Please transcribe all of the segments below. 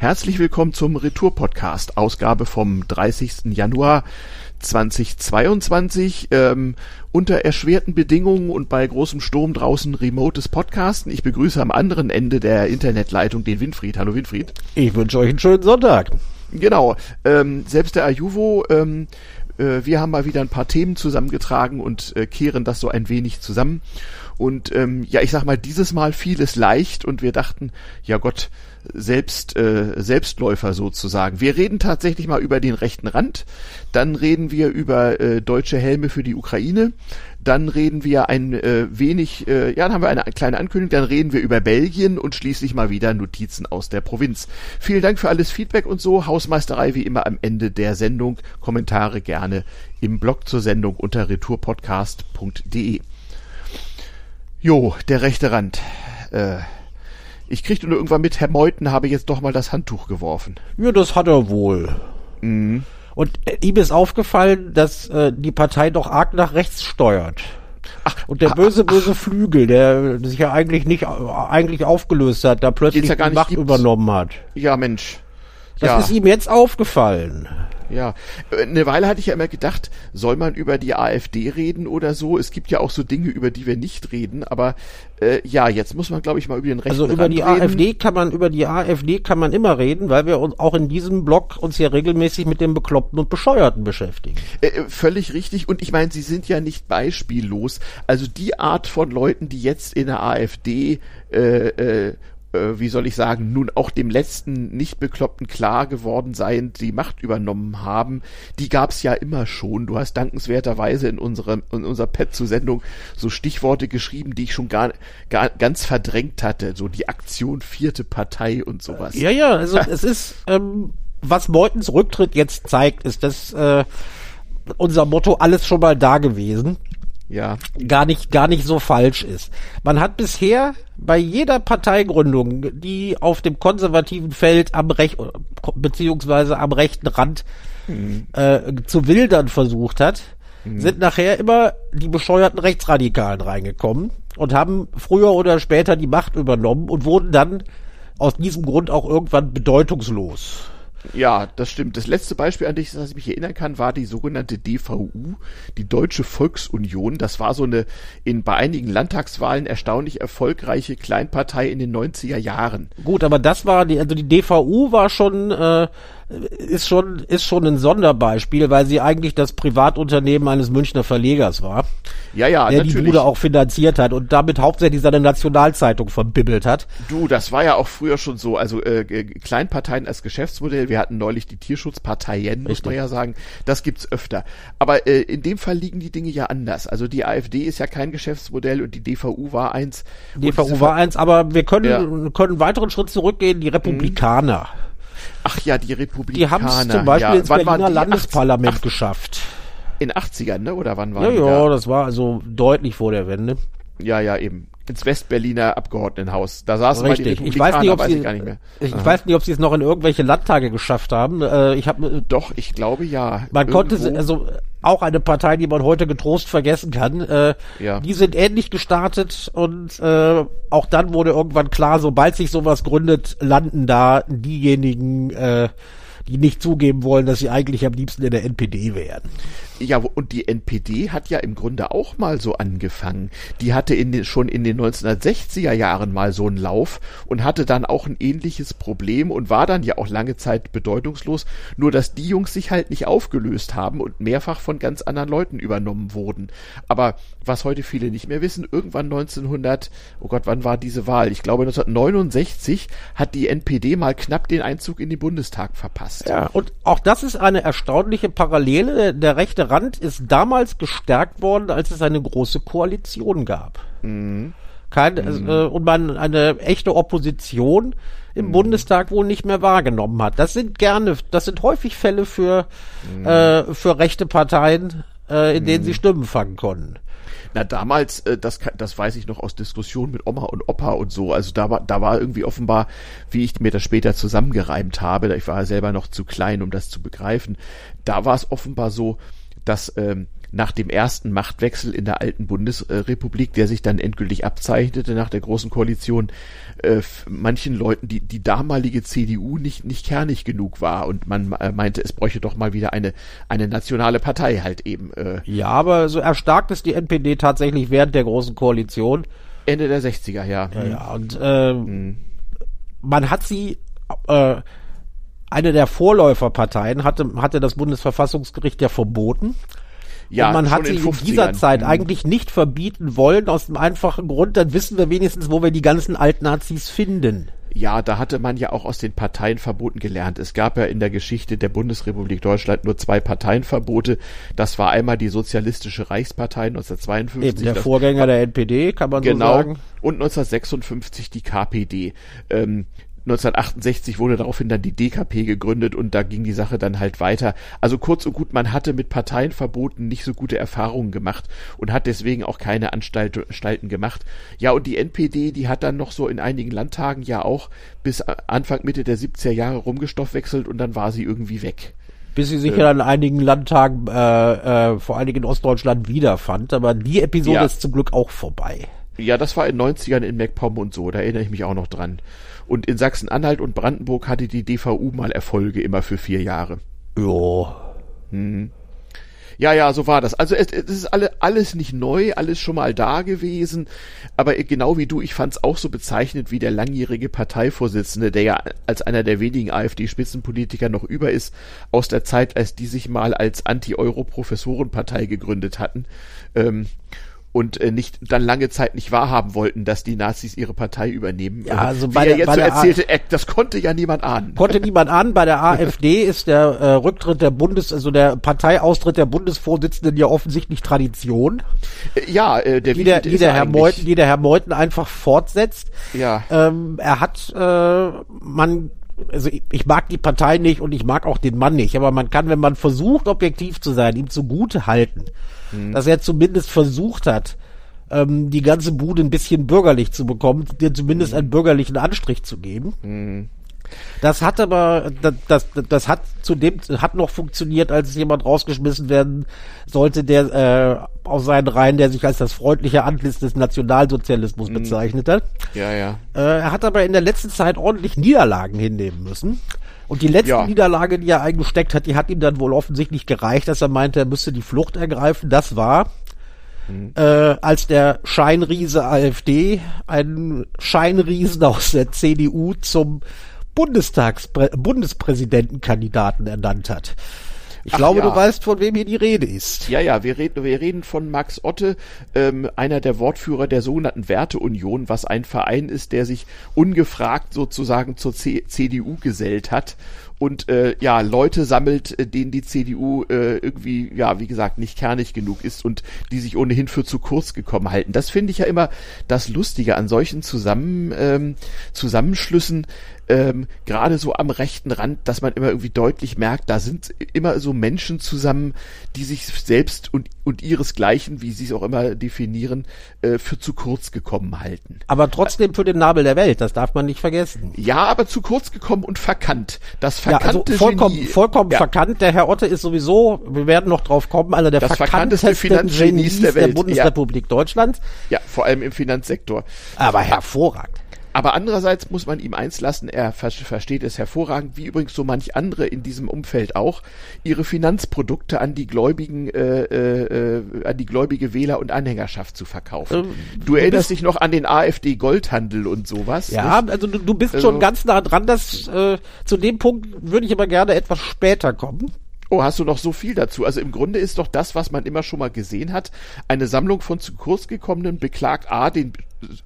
Herzlich willkommen zum Retour-Podcast, Ausgabe vom 30. Januar 2022. Ähm, unter erschwerten Bedingungen und bei großem Sturm draußen remotes Podcasten. Ich begrüße am anderen Ende der Internetleitung den Winfried. Hallo Winfried. Ich wünsche euch einen schönen Sonntag. Genau. Ähm, selbst der Ajuvo ähm, äh, wir haben mal wieder ein paar Themen zusammengetragen und äh, kehren das so ein wenig zusammen. Und ähm, ja, ich sag mal, dieses Mal fiel es leicht und wir dachten, ja Gott, selbst äh, Selbstläufer sozusagen. Wir reden tatsächlich mal über den rechten Rand, dann reden wir über äh, deutsche Helme für die Ukraine, dann reden wir ein äh, wenig, äh, ja, dann haben wir eine kleine Ankündigung, dann reden wir über Belgien und schließlich mal wieder Notizen aus der Provinz. Vielen Dank für alles Feedback und so. Hausmeisterei wie immer am Ende der Sendung. Kommentare gerne im Blog zur Sendung unter retourpodcast.de. Jo, der rechte Rand. Äh, ich kriegte nur irgendwann mit, Herr Meuthen habe jetzt doch mal das Handtuch geworfen. Ja, das hat er wohl. Mhm. Und äh, ihm ist aufgefallen, dass äh, die Partei doch arg nach rechts steuert. Ach, und der böse, böse ach, Flügel, der sich ja eigentlich nicht eigentlich aufgelöst hat, da plötzlich ja die Macht gibt's. übernommen hat. Ja, Mensch. Das ja. ist ihm jetzt aufgefallen. Ja, eine Weile hatte ich ja immer gedacht, soll man über die AfD reden oder so? Es gibt ja auch so Dinge, über die wir nicht reden, aber äh, ja, jetzt muss man, glaube ich, mal über den rechten Also über Rand die reden. AfD kann man, über die AfD kann man immer reden, weil wir uns auch in diesem Blog uns ja regelmäßig mit den Bekloppten und Bescheuerten beschäftigen. Äh, äh, völlig richtig. Und ich meine, sie sind ja nicht beispiellos. Also die Art von Leuten, die jetzt in der AfD äh, äh, äh, wie soll ich sagen, nun auch dem letzten Nicht-Bekloppten klar geworden sein, die Macht übernommen haben, die gab's ja immer schon. Du hast dankenswerterweise in unserer, in unserer Pet zur Sendung so Stichworte geschrieben, die ich schon gar, gar ganz verdrängt hatte. So die Aktion vierte Partei und sowas. Ja, ja, also es ist, ähm, was Meutens Rücktritt jetzt zeigt, ist, dass äh, unser Motto alles schon mal da gewesen ja. gar nicht, gar nicht so falsch ist. Man hat bisher bei jeder Parteigründung, die auf dem konservativen Feld am Recht, beziehungsweise am rechten Rand mhm. äh, zu wildern versucht hat, mhm. sind nachher immer die bescheuerten Rechtsradikalen reingekommen und haben früher oder später die Macht übernommen und wurden dann aus diesem Grund auch irgendwann bedeutungslos. Ja, das stimmt. Das letzte Beispiel, an das ich mich erinnern kann, war die sogenannte DVU, die Deutsche Volksunion. Das war so eine in bei einigen Landtagswahlen erstaunlich erfolgreiche Kleinpartei in den 90er Jahren. Gut, aber das war die, also die DVU war schon äh, ist schon, ist schon ein Sonderbeispiel, weil sie eigentlich das Privatunternehmen eines Münchner Verlegers war. Ja, ja, der natürlich. die Bude auch finanziert hat und damit hauptsächlich seine Nationalzeitung verbibbelt hat. Du, das war ja auch früher schon so. Also äh, Kleinparteien als Geschäftsmodell. Wir hatten neulich die Tierschutzparteien, muss man ja sagen. Das gibt's öfter. Aber äh, in dem Fall liegen die Dinge ja anders. Also die AfD ist ja kein Geschäftsmodell und die DVU war eins. DVU war eins, aber wir können, ja. können einen weiteren Schritt zurückgehen. Die Republikaner. Mhm Ach ja, die Republikaner. Die haben es zum Beispiel ja. ins wann Berliner Landesparlament 80, geschafft. In 80ern, ne? Oder wann war ja, die? Ja, das war also deutlich vor der Wende. Ja, ja, eben. Ins Westberliner Abgeordnetenhaus. Da saßen Richtig. mal die Republikaner, ich weiß nicht, ob weiß sie, ich gar nicht mehr. Ich Aha. weiß nicht, ob sie es noch in irgendwelche Landtage geschafft haben. Äh, ich habe Doch, ich glaube ja. Man Irgendwo. konnte also auch eine Partei, die man heute getrost vergessen kann. Äh, ja. Die sind ähnlich gestartet und äh, auch dann wurde irgendwann klar, sobald sich sowas gründet, landen da diejenigen, äh, die nicht zugeben wollen, dass sie eigentlich am liebsten in der NPD wären. Ja, und die NPD hat ja im Grunde auch mal so angefangen. Die hatte in den, schon in den 1960er Jahren mal so einen Lauf und hatte dann auch ein ähnliches Problem und war dann ja auch lange Zeit bedeutungslos. Nur, dass die Jungs sich halt nicht aufgelöst haben und mehrfach von ganz anderen Leuten übernommen wurden. Aber was heute viele nicht mehr wissen, irgendwann 1900, oh Gott, wann war diese Wahl? Ich glaube 1969 hat die NPD mal knapp den Einzug in den Bundestag verpasst. Ja, und auch das ist eine erstaunliche Parallele. Der rechte Rand ist damals gestärkt worden, als es eine große Koalition gab. Mhm. Kein, mhm. Äh, und man eine echte Opposition im mhm. Bundestag wohl nicht mehr wahrgenommen hat. Das sind gerne, das sind häufig Fälle für, mhm. äh, für rechte Parteien, äh, in denen sie mhm. Stimmen fangen konnten. Na, damals, äh, das, das weiß ich noch aus Diskussionen mit Oma und Opa und so. Also da war, da war irgendwie offenbar, wie ich mir das später zusammengereimt habe, ich war selber noch zu klein, um das zu begreifen, da war es offenbar so, dass ähm, nach dem ersten Machtwechsel in der alten Bundesrepublik, der sich dann endgültig abzeichnete nach der großen Koalition, äh, manchen Leuten die die damalige CDU nicht nicht kernig genug war und man äh, meinte, es bräuchte doch mal wieder eine eine nationale Partei halt eben. Äh. Ja, aber so erstarkt ist die NPD tatsächlich während der großen Koalition. Ende der 60er, ja. Ja, ja und äh, hm. man hat sie äh, eine der Vorläuferparteien hatte, hatte das Bundesverfassungsgericht ja verboten. Ja, und man hat sie in, in dieser Zeit mhm. eigentlich nicht verbieten wollen, aus dem einfachen Grund, dann wissen wir wenigstens, wo wir die ganzen Altnazis finden. Ja, da hatte man ja auch aus den Parteienverboten gelernt. Es gab ja in der Geschichte der Bundesrepublik Deutschland nur zwei Parteienverbote. Das war einmal die Sozialistische Reichspartei 1952. Eben der Vorgänger der NPD, kann man genau, so sagen. Und 1956 die KPD. Ähm, 1968 wurde daraufhin dann die DKP gegründet und da ging die Sache dann halt weiter. Also kurz und gut, man hatte mit Parteienverboten nicht so gute Erfahrungen gemacht und hat deswegen auch keine Anstalten gemacht. Ja, und die NPD, die hat dann noch so in einigen Landtagen ja auch bis Anfang Mitte der 70er Jahre rumgestoffwechselt und dann war sie irgendwie weg bis sie sich ja in einigen Landtagen, äh, äh, vor allen Dingen in Ostdeutschland, wiederfand. Aber die Episode ja. ist zum Glück auch vorbei. Ja, das war in 90ern in MacPom und so, da erinnere ich mich auch noch dran. Und in Sachsen-Anhalt und Brandenburg hatte die DVU mal Erfolge immer für vier Jahre. Ja. Hm. Ja, ja, so war das. Also es, es ist alle, alles nicht neu, alles schon mal da gewesen. Aber genau wie du, ich fand es auch so bezeichnet wie der langjährige Parteivorsitzende, der ja als einer der wenigen AfD-Spitzenpolitiker noch über ist, aus der Zeit, als die sich mal als Anti-Euro-Professorenpartei gegründet hatten. Ähm, und äh, nicht dann lange Zeit nicht wahrhaben wollten, dass die Nazis ihre Partei übernehmen. Ja, also Wie bei er jetzt so erzählte, A das konnte ja niemand ahnen. Konnte niemand ahnen. Bei der AfD ist der äh, Rücktritt der Bundes, also der Parteiaustritt der Bundesvorsitzenden ja offensichtlich Tradition. Äh, ja, äh, der die der, die der Herr Meuthen, die der Herr Meuthen einfach fortsetzt. Ja. Ähm, er hat, äh, man also ich, ich, mag die Partei nicht und ich mag auch den Mann nicht, aber man kann, wenn man versucht, objektiv zu sein, ihm zugute halten, mhm. dass er zumindest versucht hat, ähm, die ganze Bude ein bisschen bürgerlich zu bekommen, dir zumindest mhm. einen bürgerlichen Anstrich zu geben. Mhm. Das hat aber, das, das, das hat zudem, hat noch funktioniert, als jemand rausgeschmissen werden sollte, der äh, aus seinen Reihen, der sich als das freundliche Antlitz des Nationalsozialismus mhm. bezeichnet hat. Ja, ja. Äh, er hat aber in der letzten Zeit ordentlich Niederlagen hinnehmen müssen. Und die letzte ja. Niederlage, die er eingesteckt hat, die hat ihm dann wohl offensichtlich gereicht, dass er meinte, er müsste die Flucht ergreifen. Das war, mhm. äh, als der Scheinriese AfD einen Scheinriesen aus der CDU zum Bundestags Bundespräsidentenkandidaten ernannt hat. Ich Ach glaube, ja. du weißt, von wem hier die Rede ist. Ja, ja, wir reden, wir reden von Max Otte, ähm, einer der Wortführer der sogenannten Werteunion, was ein Verein ist, der sich ungefragt sozusagen zur C CDU gesellt hat und äh, ja Leute sammelt, äh, denen die CDU äh, irgendwie ja wie gesagt nicht kernig genug ist und die sich ohnehin für zu kurz gekommen halten. Das finde ich ja immer das Lustige an solchen Zusammen ähm, Zusammenschlüssen ähm, gerade so am rechten Rand, dass man immer irgendwie deutlich merkt, da sind immer so Menschen zusammen, die sich selbst und, und ihresgleichen, wie sie es auch immer definieren, äh, für zu kurz gekommen halten. Aber trotzdem für den Nabel der Welt, das darf man nicht vergessen. Ja, aber zu kurz gekommen und verkannt. Das verkannte ja, also vollkommen, Genie, vollkommen ja. verkannt. Der Herr Otte ist sowieso, wir werden noch drauf kommen, einer der das verkannteste Finanzgenies der, Welt. der Bundesrepublik ja. Deutschland. Ja, vor allem im Finanzsektor. Aber hervorragend. Aber andererseits muss man ihm eins lassen, er versteht es hervorragend, wie übrigens so manch andere in diesem Umfeld auch, ihre Finanzprodukte an die gläubigen, äh, äh, an die gläubige Wähler und Anhängerschaft zu verkaufen. Ähm, du erinnerst dich noch an den AfD-Goldhandel und sowas? Ja, nicht? also du, du bist also, schon ganz nah dran, dass äh, zu dem Punkt würde ich aber gerne etwas später kommen. Oh, hast du noch so viel dazu? Also im Grunde ist doch das, was man immer schon mal gesehen hat, eine Sammlung von zu kurz gekommenen beklagt A, den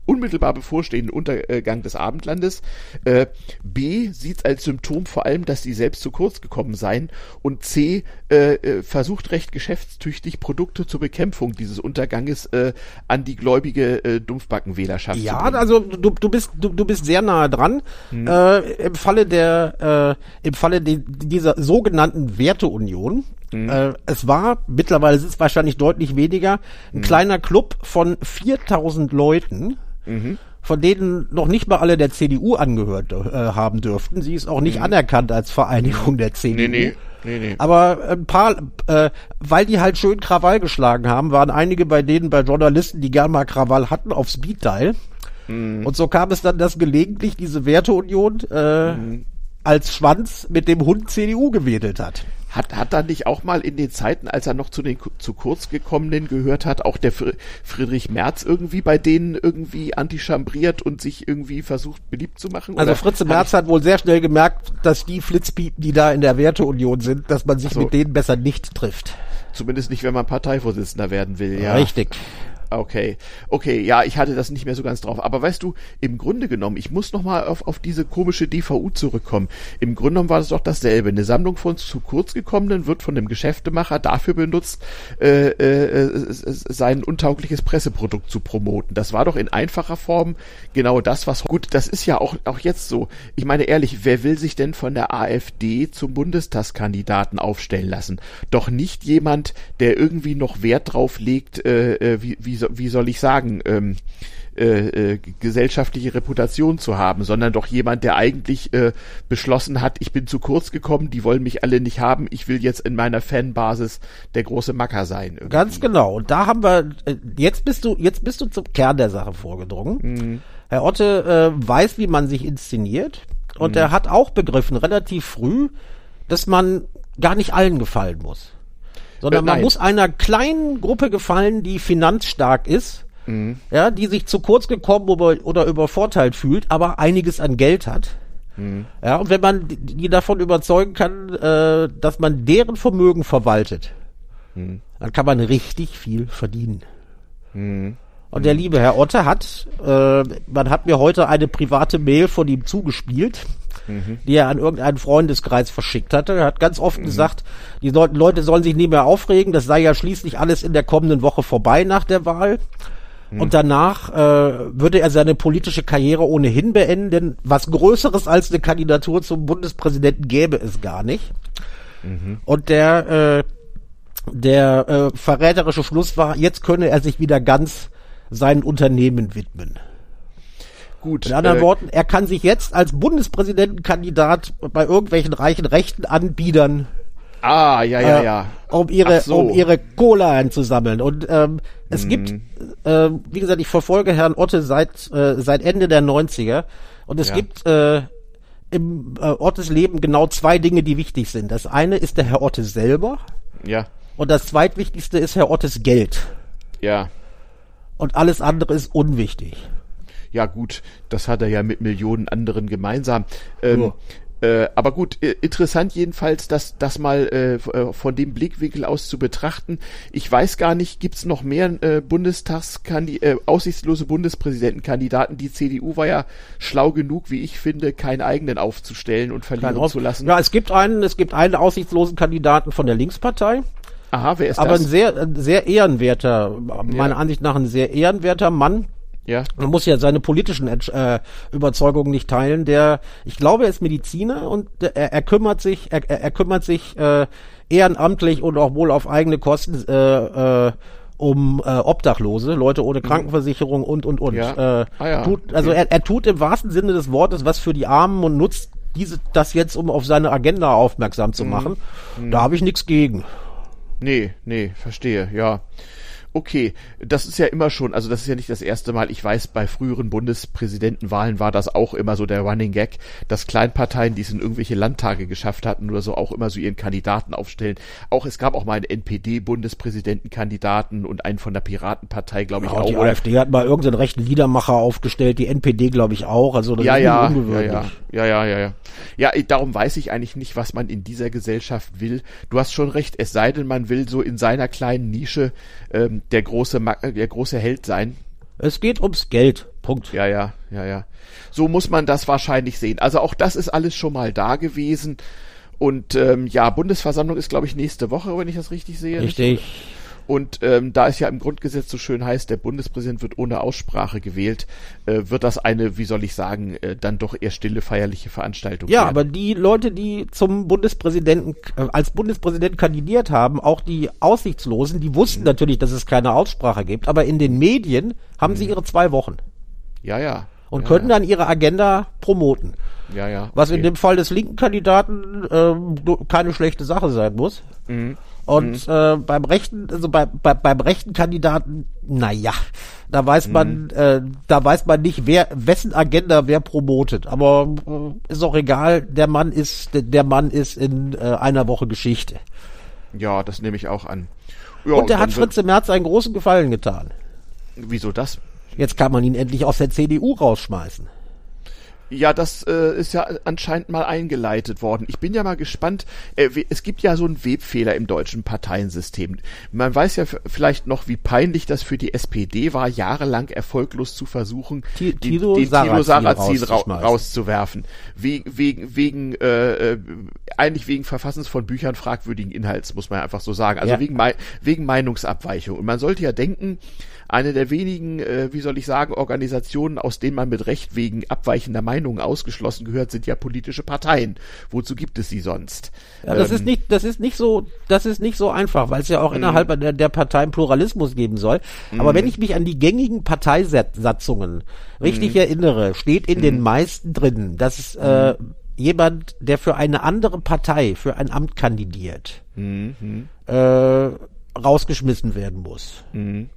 unmittelbar bevorstehenden Untergang des Abendlandes. Äh, B sieht als Symptom vor allem, dass sie selbst zu kurz gekommen seien. Und C äh, äh, versucht recht geschäftstüchtig Produkte zur Bekämpfung dieses Unterganges äh, an die gläubige äh, Dumpfbackenwählerschaft ja, zu bringen. Ja, also du, du bist du, du bist sehr nahe dran. Hm. Äh, Im Falle der äh, im Falle de, dieser sogenannten Werteunion Mhm. Äh, es war, mittlerweile ist es wahrscheinlich deutlich weniger, ein mhm. kleiner Club von 4000 Leuten, mhm. von denen noch nicht mal alle der CDU angehört äh, haben dürften. Sie ist auch nicht mhm. anerkannt als Vereinigung der CDU. Nee, nee. Nee, nee. Aber ein paar, äh, weil die halt schön Krawall geschlagen haben, waren einige bei denen, bei Journalisten, die gern mal Krawall hatten, auf Speed-Dial. Mhm. Und so kam es dann, dass gelegentlich diese Werteunion äh, mhm. als Schwanz mit dem Hund CDU gewedelt hat. Hat, hat er nicht auch mal in den Zeiten, als er noch zu den zu kurz gekommenen gehört hat, auch der Friedrich Merz irgendwie bei denen irgendwie antichambriert und sich irgendwie versucht beliebt zu machen? Also Fritze Merz hat wohl sehr schnell gemerkt, dass die Flitzpiepen, die da in der Werteunion sind, dass man sich so. mit denen besser nicht trifft. Zumindest nicht, wenn man Parteivorsitzender werden will, ja. Richtig. Okay, okay, ja, ich hatte das nicht mehr so ganz drauf. Aber weißt du, im Grunde genommen, ich muss nochmal auf, auf diese komische DVU zurückkommen. Im Grunde genommen war das doch dasselbe. Eine Sammlung von zu kurz gekommenen wird von dem Geschäftemacher dafür benutzt, äh, äh, sein untaugliches Presseprodukt zu promoten. Das war doch in einfacher Form genau das, was gut, das ist ja auch, auch jetzt so. Ich meine ehrlich, wer will sich denn von der AfD zum Bundestagskandidaten aufstellen lassen? Doch nicht jemand, der irgendwie noch Wert drauf legt, äh, äh wie, wie wie soll ich sagen, ähm, äh, äh, gesellschaftliche Reputation zu haben, sondern doch jemand, der eigentlich äh, beschlossen hat, ich bin zu kurz gekommen, die wollen mich alle nicht haben, ich will jetzt in meiner Fanbasis der große Macker sein. Irgendwie. Ganz genau. Und da haben wir, äh, jetzt bist du, jetzt bist du zum Kern der Sache vorgedrungen. Mhm. Herr Otte äh, weiß, wie man sich inszeniert und mhm. er hat auch begriffen, relativ früh, dass man gar nicht allen gefallen muss sondern man muss einer kleinen Gruppe gefallen, die finanzstark ist, mhm. ja, die sich zu kurz gekommen oder, übervorteilt fühlt, aber einiges an Geld hat. Mhm. Ja, und wenn man die davon überzeugen kann, äh, dass man deren Vermögen verwaltet, mhm. dann kann man richtig viel verdienen. Mhm. Und der liebe Herr Otte hat, äh, man hat mir heute eine private Mail von ihm zugespielt mhm. die er an irgendeinen Freundeskreis verschickt hatte. Er hat ganz oft mhm. gesagt, die Leute sollen sich nie mehr aufregen, das sei ja schließlich alles in der kommenden Woche vorbei nach der Wahl. Mhm. Und danach äh, würde er seine politische Karriere ohnehin beenden, denn was Größeres als eine Kandidatur zum Bundespräsidenten gäbe es gar nicht. Mhm. Und der, äh, der äh, verräterische Schluss war, jetzt könne er sich wieder ganz seinen Unternehmen widmen. Gut. In anderen äh, Worten, er kann sich jetzt als Bundespräsidentenkandidat bei irgendwelchen reichen rechten Anbietern Ah, ja, ja, äh, ja. Um ihre, so. um ihre Cola einzusammeln. Und ähm, es mhm. gibt, äh, wie gesagt, ich verfolge Herrn Otte seit, äh, seit Ende der 90er. Und es ja. gibt äh, im äh, Ottes Leben genau zwei Dinge, die wichtig sind. Das eine ist der Herr Otte selber. Ja. Und das zweitwichtigste ist Herr Ottes Geld. Ja. Und alles andere ist unwichtig ja gut, das hat er ja mit Millionen anderen gemeinsam. Ähm, äh, aber gut, äh, interessant jedenfalls, das, das mal äh, äh, von dem Blickwinkel aus zu betrachten. Ich weiß gar nicht, gibt's noch mehr äh, Bundestagskandi äh, aussichtslose Bundespräsidentenkandidaten? Die CDU war ja schlau genug, wie ich finde, keinen eigenen aufzustellen und verlieren zu lassen. Ja, es gibt einen, es gibt einen aussichtslosen Kandidaten von der Linkspartei. Aha, wer ist aber das? Aber ein sehr, ein sehr ehrenwerter, meiner ja. Ansicht nach ein sehr ehrenwerter Mann, ja. Man muss ja seine politischen äh, Überzeugungen nicht teilen. Der, ich glaube, er ist Mediziner und er, er kümmert sich, er, er kümmert sich äh, ehrenamtlich und auch wohl auf eigene Kosten äh, äh, um äh, Obdachlose, Leute ohne mhm. Krankenversicherung und und und. Ja. Äh, ah, ja. tut, also er, er tut im wahrsten Sinne des Wortes was für die Armen und nutzt diese das jetzt, um auf seine Agenda aufmerksam zu mhm. machen. Mhm. Da habe ich nichts gegen. Nee, nee, verstehe, ja okay, das ist ja immer schon, also das ist ja nicht das erste Mal, ich weiß, bei früheren Bundespräsidentenwahlen war das auch immer so der Running Gag, dass Kleinparteien, die es in irgendwelche Landtage geschafft hatten oder so, auch immer so ihren Kandidaten aufstellen. Auch es gab auch mal einen NPD-Bundespräsidentenkandidaten und einen von der Piratenpartei, glaube ich ja, auch. Die AfD hat mal irgendeinen rechten Liedermacher aufgestellt, die NPD, glaube ich, auch. Also das ja, ist ja, ungewöhnlich. Ja, ja, ja, ja, ja. Ja, darum weiß ich eigentlich nicht, was man in dieser Gesellschaft will. Du hast schon recht, es sei denn, man will so in seiner kleinen Nische ähm, der große, der große Held sein. Es geht ums Geld. Punkt. Ja, ja, ja, ja. So muss man das wahrscheinlich sehen. Also auch das ist alles schon mal da gewesen. Und ähm, ja, Bundesversammlung ist, glaube ich, nächste Woche, wenn ich das richtig sehe. Richtig. Nicht? Und ähm, da es ja im Grundgesetz so schön heißt, der Bundespräsident wird ohne Aussprache gewählt, äh, wird das eine, wie soll ich sagen, äh, dann doch eher stille feierliche Veranstaltung. Ja, werden. aber die Leute, die zum Bundespräsidenten äh, als Bundespräsident kandidiert haben, auch die Aussichtslosen, die wussten mhm. natürlich, dass es keine Aussprache gibt, aber in den Medien haben mhm. sie ihre zwei Wochen. Ja, ja. Und ja, können dann ihre Agenda promoten. Ja, ja. Was in dem Fall des linken Kandidaten ähm, keine schlechte Sache sein muss. Mhm. Und mhm. Äh, beim rechten, also bei, bei, beim rechten Kandidaten, naja, da weiß man, mhm. äh, da weiß man nicht, wer, wessen Agenda wer promotet. Aber äh, ist auch egal, der Mann ist, der Mann ist in äh, einer Woche Geschichte. Ja, das nehme ich auch an. Ja, und der hat Fritz im März einen großen Gefallen getan. Wieso das? Jetzt kann man ihn endlich aus der CDU rausschmeißen. Ja, das äh, ist ja anscheinend mal eingeleitet worden. Ich bin ja mal gespannt. Äh, es gibt ja so einen Webfehler im deutschen Parteiensystem. Man weiß ja vielleicht noch, wie peinlich das für die SPD war, jahrelang erfolglos zu versuchen, T Tilo den, den Tilo Sarrazin ra rauszuwerfen. Wegen, wegen, wegen äh, äh, eigentlich wegen Verfassens von Büchern fragwürdigen Inhalts, muss man einfach so sagen. Also ja. wegen, wegen Meinungsabweichung. Und man sollte ja denken, eine der wenigen, äh, wie soll ich sagen, Organisationen, aus denen man mit Recht wegen abweichender Meinungen ausgeschlossen gehört, sind ja politische Parteien. Wozu gibt es sie sonst? Ja, das ähm, ist nicht, das ist nicht so, das ist nicht so einfach, weil es ja auch mhm. innerhalb der, der Parteien Pluralismus geben soll. Aber mhm. wenn ich mich an die gängigen Parteisatzungen richtig mhm. erinnere, steht in den meisten drin, dass äh, jemand, der für eine andere Partei für ein Amt kandidiert, äh, rausgeschmissen werden muss. Mhm.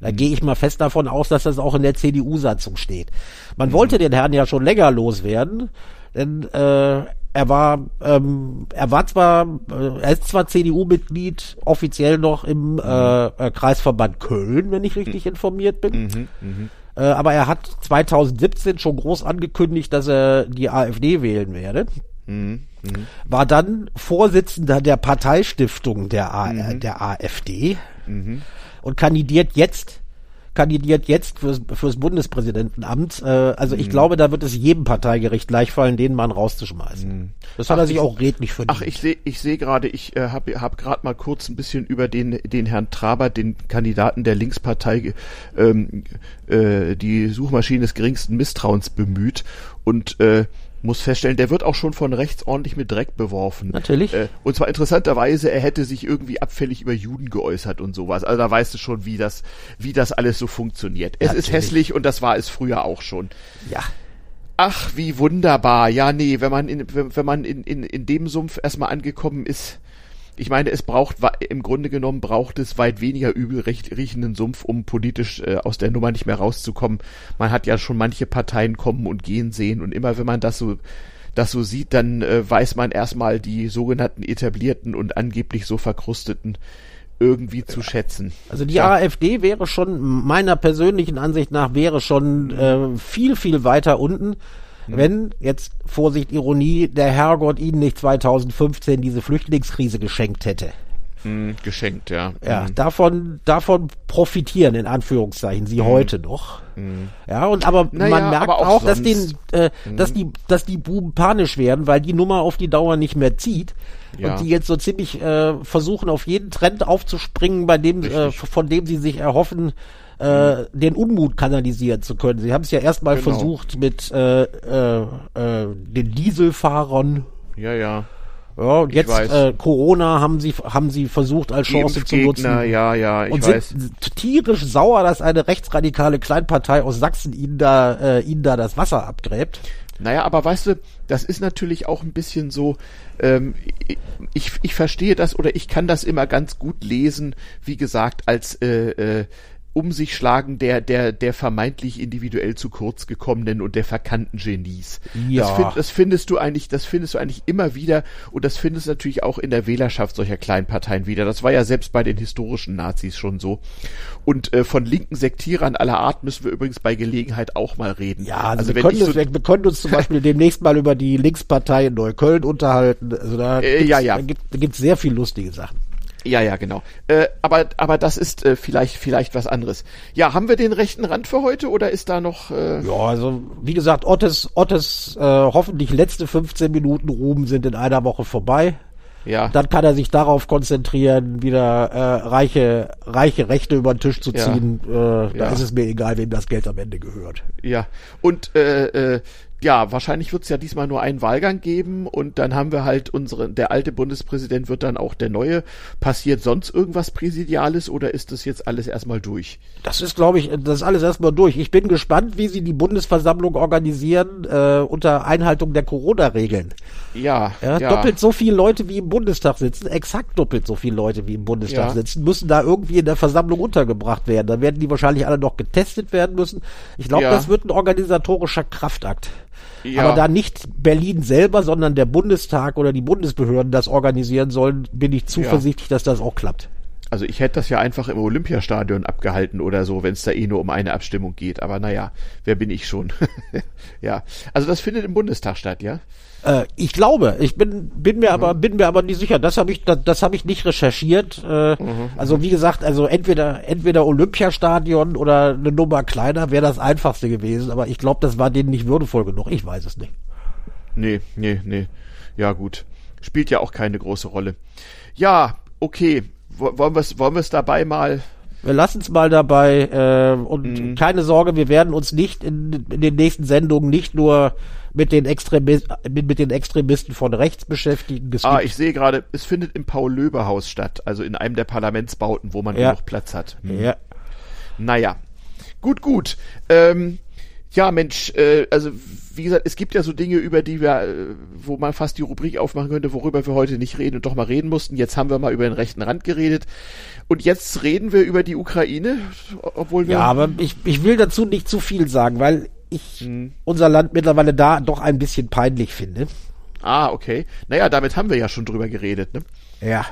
Da gehe ich mal fest davon aus, dass das auch in der CDU-Satzung steht. Man mhm. wollte den Herrn ja schon länger loswerden, denn äh, er war, ähm, er war zwar, äh, er ist zwar CDU-Mitglied, offiziell noch im mhm. äh, äh, Kreisverband Köln, wenn ich richtig mhm. informiert bin. Mhm, mhm. Äh, aber er hat 2017 schon groß angekündigt, dass er die AfD wählen werde. Mhm. Mhm. War dann Vorsitzender der Parteistiftung der, A mhm. der AfD. Mhm und kandidiert jetzt kandidiert jetzt fürs, fürs Bundespräsidentenamt. Äh, also ich mhm. glaube, da wird es jedem Parteigericht gleich fallen, den Mann rauszuschmeißen. Mhm. Das hat ach, er sich ich, auch redlich verdient. Ach, ich sehe ich sehe gerade, ich äh, habe hab gerade mal kurz ein bisschen über den den Herrn Traber, den Kandidaten der Linkspartei, ähm, äh, die Suchmaschine des geringsten Misstrauens bemüht und äh, muss feststellen, der wird auch schon von rechts ordentlich mit Dreck beworfen. Natürlich. Äh, und zwar interessanterweise, er hätte sich irgendwie abfällig über Juden geäußert und sowas. Also da weißt du schon, wie das, wie das alles so funktioniert. Es Natürlich. ist hässlich und das war es früher auch schon. Ja. Ach, wie wunderbar. Ja, nee, wenn man in, wenn, wenn man in, in, in dem Sumpf erstmal angekommen ist, ich meine, es braucht im Grunde genommen braucht es weit weniger übel riechenden Sumpf, um politisch äh, aus der Nummer nicht mehr rauszukommen. Man hat ja schon manche Parteien kommen und gehen sehen und immer wenn man das so das so sieht, dann äh, weiß man erstmal die sogenannten etablierten und angeblich so verkrusteten irgendwie zu schätzen. Also die ja. AfD wäre schon meiner persönlichen Ansicht nach wäre schon äh, viel viel weiter unten Mhm. wenn, jetzt Vorsicht, Ironie, der Herrgott ihnen nicht 2015 diese Flüchtlingskrise geschenkt hätte. Mhm, geschenkt, ja. Ja, mhm. davon, davon profitieren in Anführungszeichen sie mhm. heute noch. Mhm. Ja, und aber naja, man merkt aber auch, auch dass den, äh, mhm. dass die, dass die Buben panisch werden, weil die Nummer auf die Dauer nicht mehr zieht. Ja. Und die jetzt so ziemlich äh, versuchen, auf jeden Trend aufzuspringen, bei dem, äh, von dem sie sich erhoffen, äh, den Unmut kanalisieren zu können. Sie haben es ja erstmal genau. versucht mit äh, äh, äh, den Dieselfahrern. Ja, ja. Ja, und jetzt äh, Corona haben sie haben sie versucht als Chance zu nutzen. Ja, ja, ich und weiß. sind tierisch sauer, dass eine rechtsradikale Kleinpartei aus Sachsen ihnen da äh, ihnen da das Wasser abgräbt. Naja, aber weißt du, das ist natürlich auch ein bisschen so, ähm, ich, ich verstehe das oder ich kann das immer ganz gut lesen, wie gesagt, als äh, äh, um sich schlagen der, der, der vermeintlich individuell zu kurz gekommenen und der verkannten Genies. Ja. Das, find, das findest du eigentlich, das findest du eigentlich immer wieder und das findest du natürlich auch in der Wählerschaft solcher kleinen Parteien wieder. Das war ja selbst bei den historischen Nazis schon so. Und äh, von linken Sektierern aller Art müssen wir übrigens bei Gelegenheit auch mal reden. Ja, also, also wir, können so wir, können uns zum Beispiel demnächst mal über die Linkspartei in Neukölln unterhalten. Also da, äh, ja, ja. da gibt es sehr viel lustige Sachen. Ja, ja, genau. Äh, aber, aber das ist äh, vielleicht, vielleicht was anderes. Ja, haben wir den rechten Rand für heute oder ist da noch? Äh ja, also wie gesagt, Ottes, Ottes äh, hoffentlich letzte 15 Minuten Ruhm sind in einer Woche vorbei. Ja. Dann kann er sich darauf konzentrieren, wieder äh, reiche, reiche Rechte über den Tisch zu ziehen. Ja. Äh, da ja. ist es mir egal, wem das Geld am Ende gehört. Ja. Und äh, äh, ja, wahrscheinlich wird es ja diesmal nur einen Wahlgang geben und dann haben wir halt unsere, der alte Bundespräsident wird dann auch der neue. Passiert sonst irgendwas Präsidiales oder ist das jetzt alles erstmal durch? Das ist, glaube ich, das ist alles erstmal durch. Ich bin gespannt, wie sie die Bundesversammlung organisieren äh, unter Einhaltung der Corona-Regeln. Ja, ja, ja, Doppelt so viele Leute wie im Bundestag sitzen, exakt doppelt so viele Leute wie im Bundestag ja. sitzen, müssen da irgendwie in der Versammlung untergebracht werden. Dann werden die wahrscheinlich alle noch getestet werden müssen. Ich glaube, ja. das wird ein organisatorischer Kraftakt. Ja. Aber da nicht Berlin selber, sondern der Bundestag oder die Bundesbehörden das organisieren sollen, bin ich zuversichtlich, ja. dass das auch klappt. Also ich hätte das ja einfach im Olympiastadion abgehalten oder so, wenn es da eh nur um eine Abstimmung geht. Aber naja, wer bin ich schon? ja, also das findet im Bundestag statt, ja? Äh, ich glaube, ich bin bin mir mhm. aber bin mir aber nicht sicher. Das habe ich das, das habe ich nicht recherchiert. Äh, mhm. Also wie gesagt, also entweder entweder Olympiastadion oder eine Nummer kleiner wäre das einfachste gewesen. Aber ich glaube, das war denen nicht würdevoll genug. Ich weiß es nicht. Nee, nee, nee. Ja gut, spielt ja auch keine große Rolle. Ja, okay. Wollen wir es wollen dabei mal wir lassen es mal dabei äh, und mhm. keine Sorge, wir werden uns nicht in, in den nächsten Sendungen nicht nur mit den, Extremist, mit, mit den Extremisten von rechts beschäftigen. Es ah, ich sehe gerade, es findet im Paul-Löbe-Haus statt, also in einem der Parlamentsbauten, wo man ja. genug Platz hat. Hm. Ja. Naja, gut, gut. Ähm, ja, Mensch, äh, also wie gesagt, es gibt ja so Dinge, über die wir, äh, wo man fast die Rubrik aufmachen könnte, worüber wir heute nicht reden und doch mal reden mussten. Jetzt haben wir mal über den rechten Rand geredet. Und jetzt reden wir über die Ukraine, obwohl wir. Ja, aber ich, ich will dazu nicht zu viel sagen, weil ich hm. unser Land mittlerweile da doch ein bisschen peinlich finde. Ah, okay. Naja, damit haben wir ja schon drüber geredet, ne? Ja.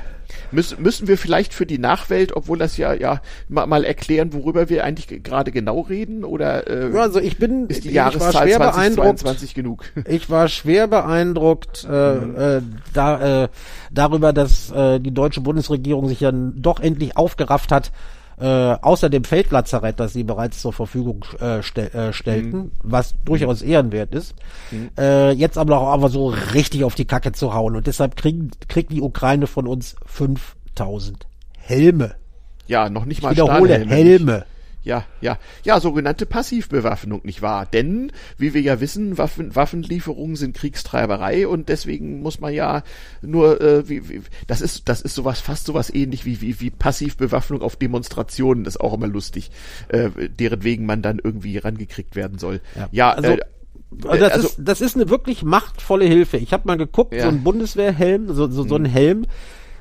Müssen, müssen wir vielleicht für die Nachwelt, obwohl das ja, ja, mal, mal erklären, worüber wir eigentlich gerade genau reden? Oder äh, also ich bin, ist die Jahreszahl 2022 genug? Ich war schwer beeindruckt äh, mhm. äh, da, äh, darüber, dass äh, die deutsche Bundesregierung sich ja doch endlich aufgerafft hat, äh, außer dem Feldlazarett, das sie bereits zur Verfügung äh, stell, äh, stellten, mhm. was durchaus ehrenwert ist, mhm. äh, jetzt aber auch aber so richtig auf die Kacke zu hauen. Und deshalb kriegen, kriegt die Ukraine von uns 5000 Helme. Ja, noch nicht mal ich wiederhole, Helme. Ja, ja, ja, sogenannte Passivbewaffnung, nicht wahr? Denn, wie wir ja wissen, Waffen, Waffenlieferungen sind Kriegstreiberei und deswegen muss man ja nur, äh, wie, wie, das ist, das ist sowas, fast sowas ähnlich wie, wie, wie Passivbewaffnung auf Demonstrationen, das ist auch immer lustig, äh, deren wegen man dann irgendwie rangekriegt werden soll. Ja, ja also, äh, also das, also, ist, das ist eine wirklich machtvolle Hilfe. Ich habe mal geguckt, ja. so ein Bundeswehrhelm, so, so, so ein hm.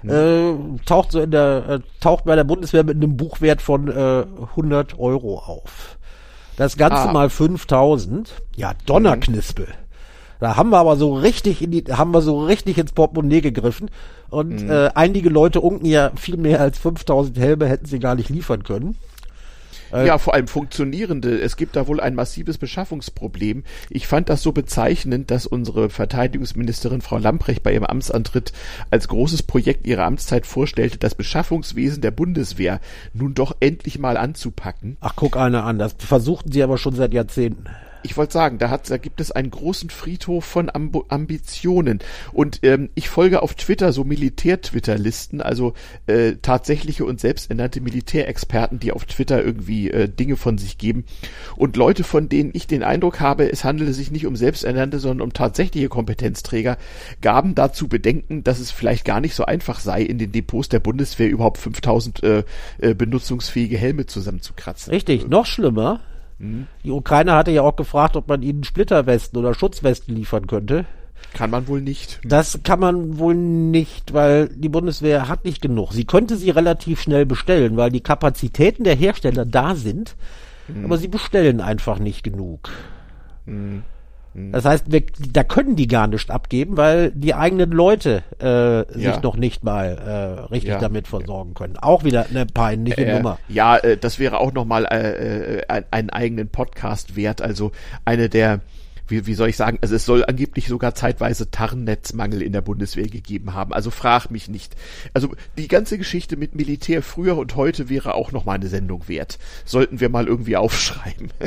Helm, äh, taucht so in der, äh, taucht bei der Bundeswehr mit einem Buchwert von äh, 100 Euro auf. Das Ganze ah. mal 5000. Ja, Donnerknispel. Mhm. Da haben wir aber so richtig in die, haben wir so richtig ins Portemonnaie gegriffen. Und mhm. äh, einige Leute unken ja viel mehr als 5000 Helme hätten sie gar nicht liefern können. Äh, ja, vor allem funktionierende. Es gibt da wohl ein massives Beschaffungsproblem. Ich fand das so bezeichnend, dass unsere Verteidigungsministerin Frau Lamprecht bei ihrem Amtsantritt als großes Projekt ihrer Amtszeit vorstellte, das Beschaffungswesen der Bundeswehr nun doch endlich mal anzupacken. Ach, guck einer an. Das versuchten sie aber schon seit Jahrzehnten ich wollte sagen, da, hat, da gibt es einen großen Friedhof von Amb Ambitionen. Und ähm, ich folge auf Twitter so Militär-Twitter-Listen, also äh, tatsächliche und selbsternannte Militärexperten, die auf Twitter irgendwie äh, Dinge von sich geben. Und Leute, von denen ich den Eindruck habe, es handele sich nicht um selbsternannte, sondern um tatsächliche Kompetenzträger, gaben dazu Bedenken, dass es vielleicht gar nicht so einfach sei, in den Depots der Bundeswehr überhaupt 5000 äh, äh, benutzungsfähige Helme zusammenzukratzen. Richtig, noch schlimmer Mhm. Die Ukraine hatte ja auch gefragt, ob man ihnen Splitterwesten oder Schutzwesten liefern könnte. Kann man wohl nicht. Das kann man wohl nicht, weil die Bundeswehr hat nicht genug. Sie könnte sie relativ schnell bestellen, weil die Kapazitäten der Hersteller da sind, mhm. aber sie bestellen einfach nicht genug. Mhm. Mhm. Das heißt, wir, da können die gar nicht abgeben, weil die eigenen Leute äh, sich ja. noch nicht mal äh, richtig ja. damit versorgen können. Auch wieder eine peinliche äh, Nummer. Ja, äh, das wäre auch nochmal äh, äh, einen eigenen Podcast wert. Also eine der wie, wie soll ich sagen, also es soll angeblich sogar zeitweise Tarnnetzmangel in der Bundeswehr gegeben haben. Also frag mich nicht. Also die ganze Geschichte mit Militär früher und heute wäre auch noch mal eine Sendung wert. Sollten wir mal irgendwie aufschreiben.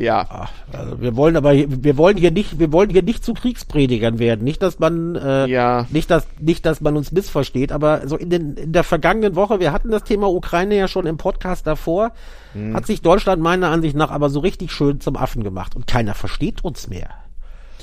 Ja. Ach, also wir wollen aber, wir wollen hier nicht, wir wollen hier nicht zu Kriegspredigern werden. Nicht, dass man, äh, ja. nicht, dass, nicht, dass man uns missversteht, aber so in, den, in der vergangenen Woche, wir hatten das Thema Ukraine ja schon im Podcast davor, hm. hat sich Deutschland meiner Ansicht nach aber so richtig schön zum Affen gemacht und keiner versteht uns mehr.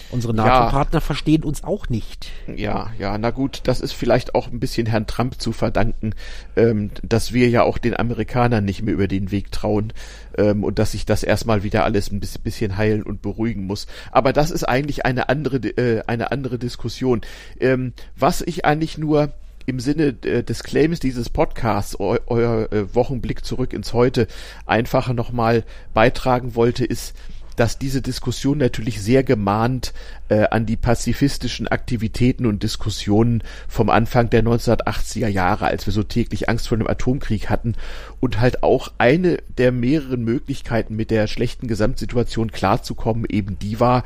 Unsere NATO-Partner ja. verstehen uns auch nicht. Ja, ja, na gut, das ist vielleicht auch ein bisschen Herrn Trump zu verdanken, ähm, dass wir ja auch den Amerikanern nicht mehr über den Weg trauen ähm, und dass sich das erstmal wieder alles ein bisschen heilen und beruhigen muss. Aber das ist eigentlich eine andere, äh, eine andere Diskussion. Ähm, was ich eigentlich nur im Sinne äh, des Claims dieses Podcasts, eu euer äh, Wochenblick zurück ins Heute, einfach nochmal beitragen wollte, ist, dass diese Diskussion natürlich sehr gemahnt äh, an die pazifistischen Aktivitäten und Diskussionen vom Anfang der 1980er Jahre, als wir so täglich Angst vor einem Atomkrieg hatten und halt auch eine der mehreren Möglichkeiten mit der schlechten Gesamtsituation klarzukommen eben die war,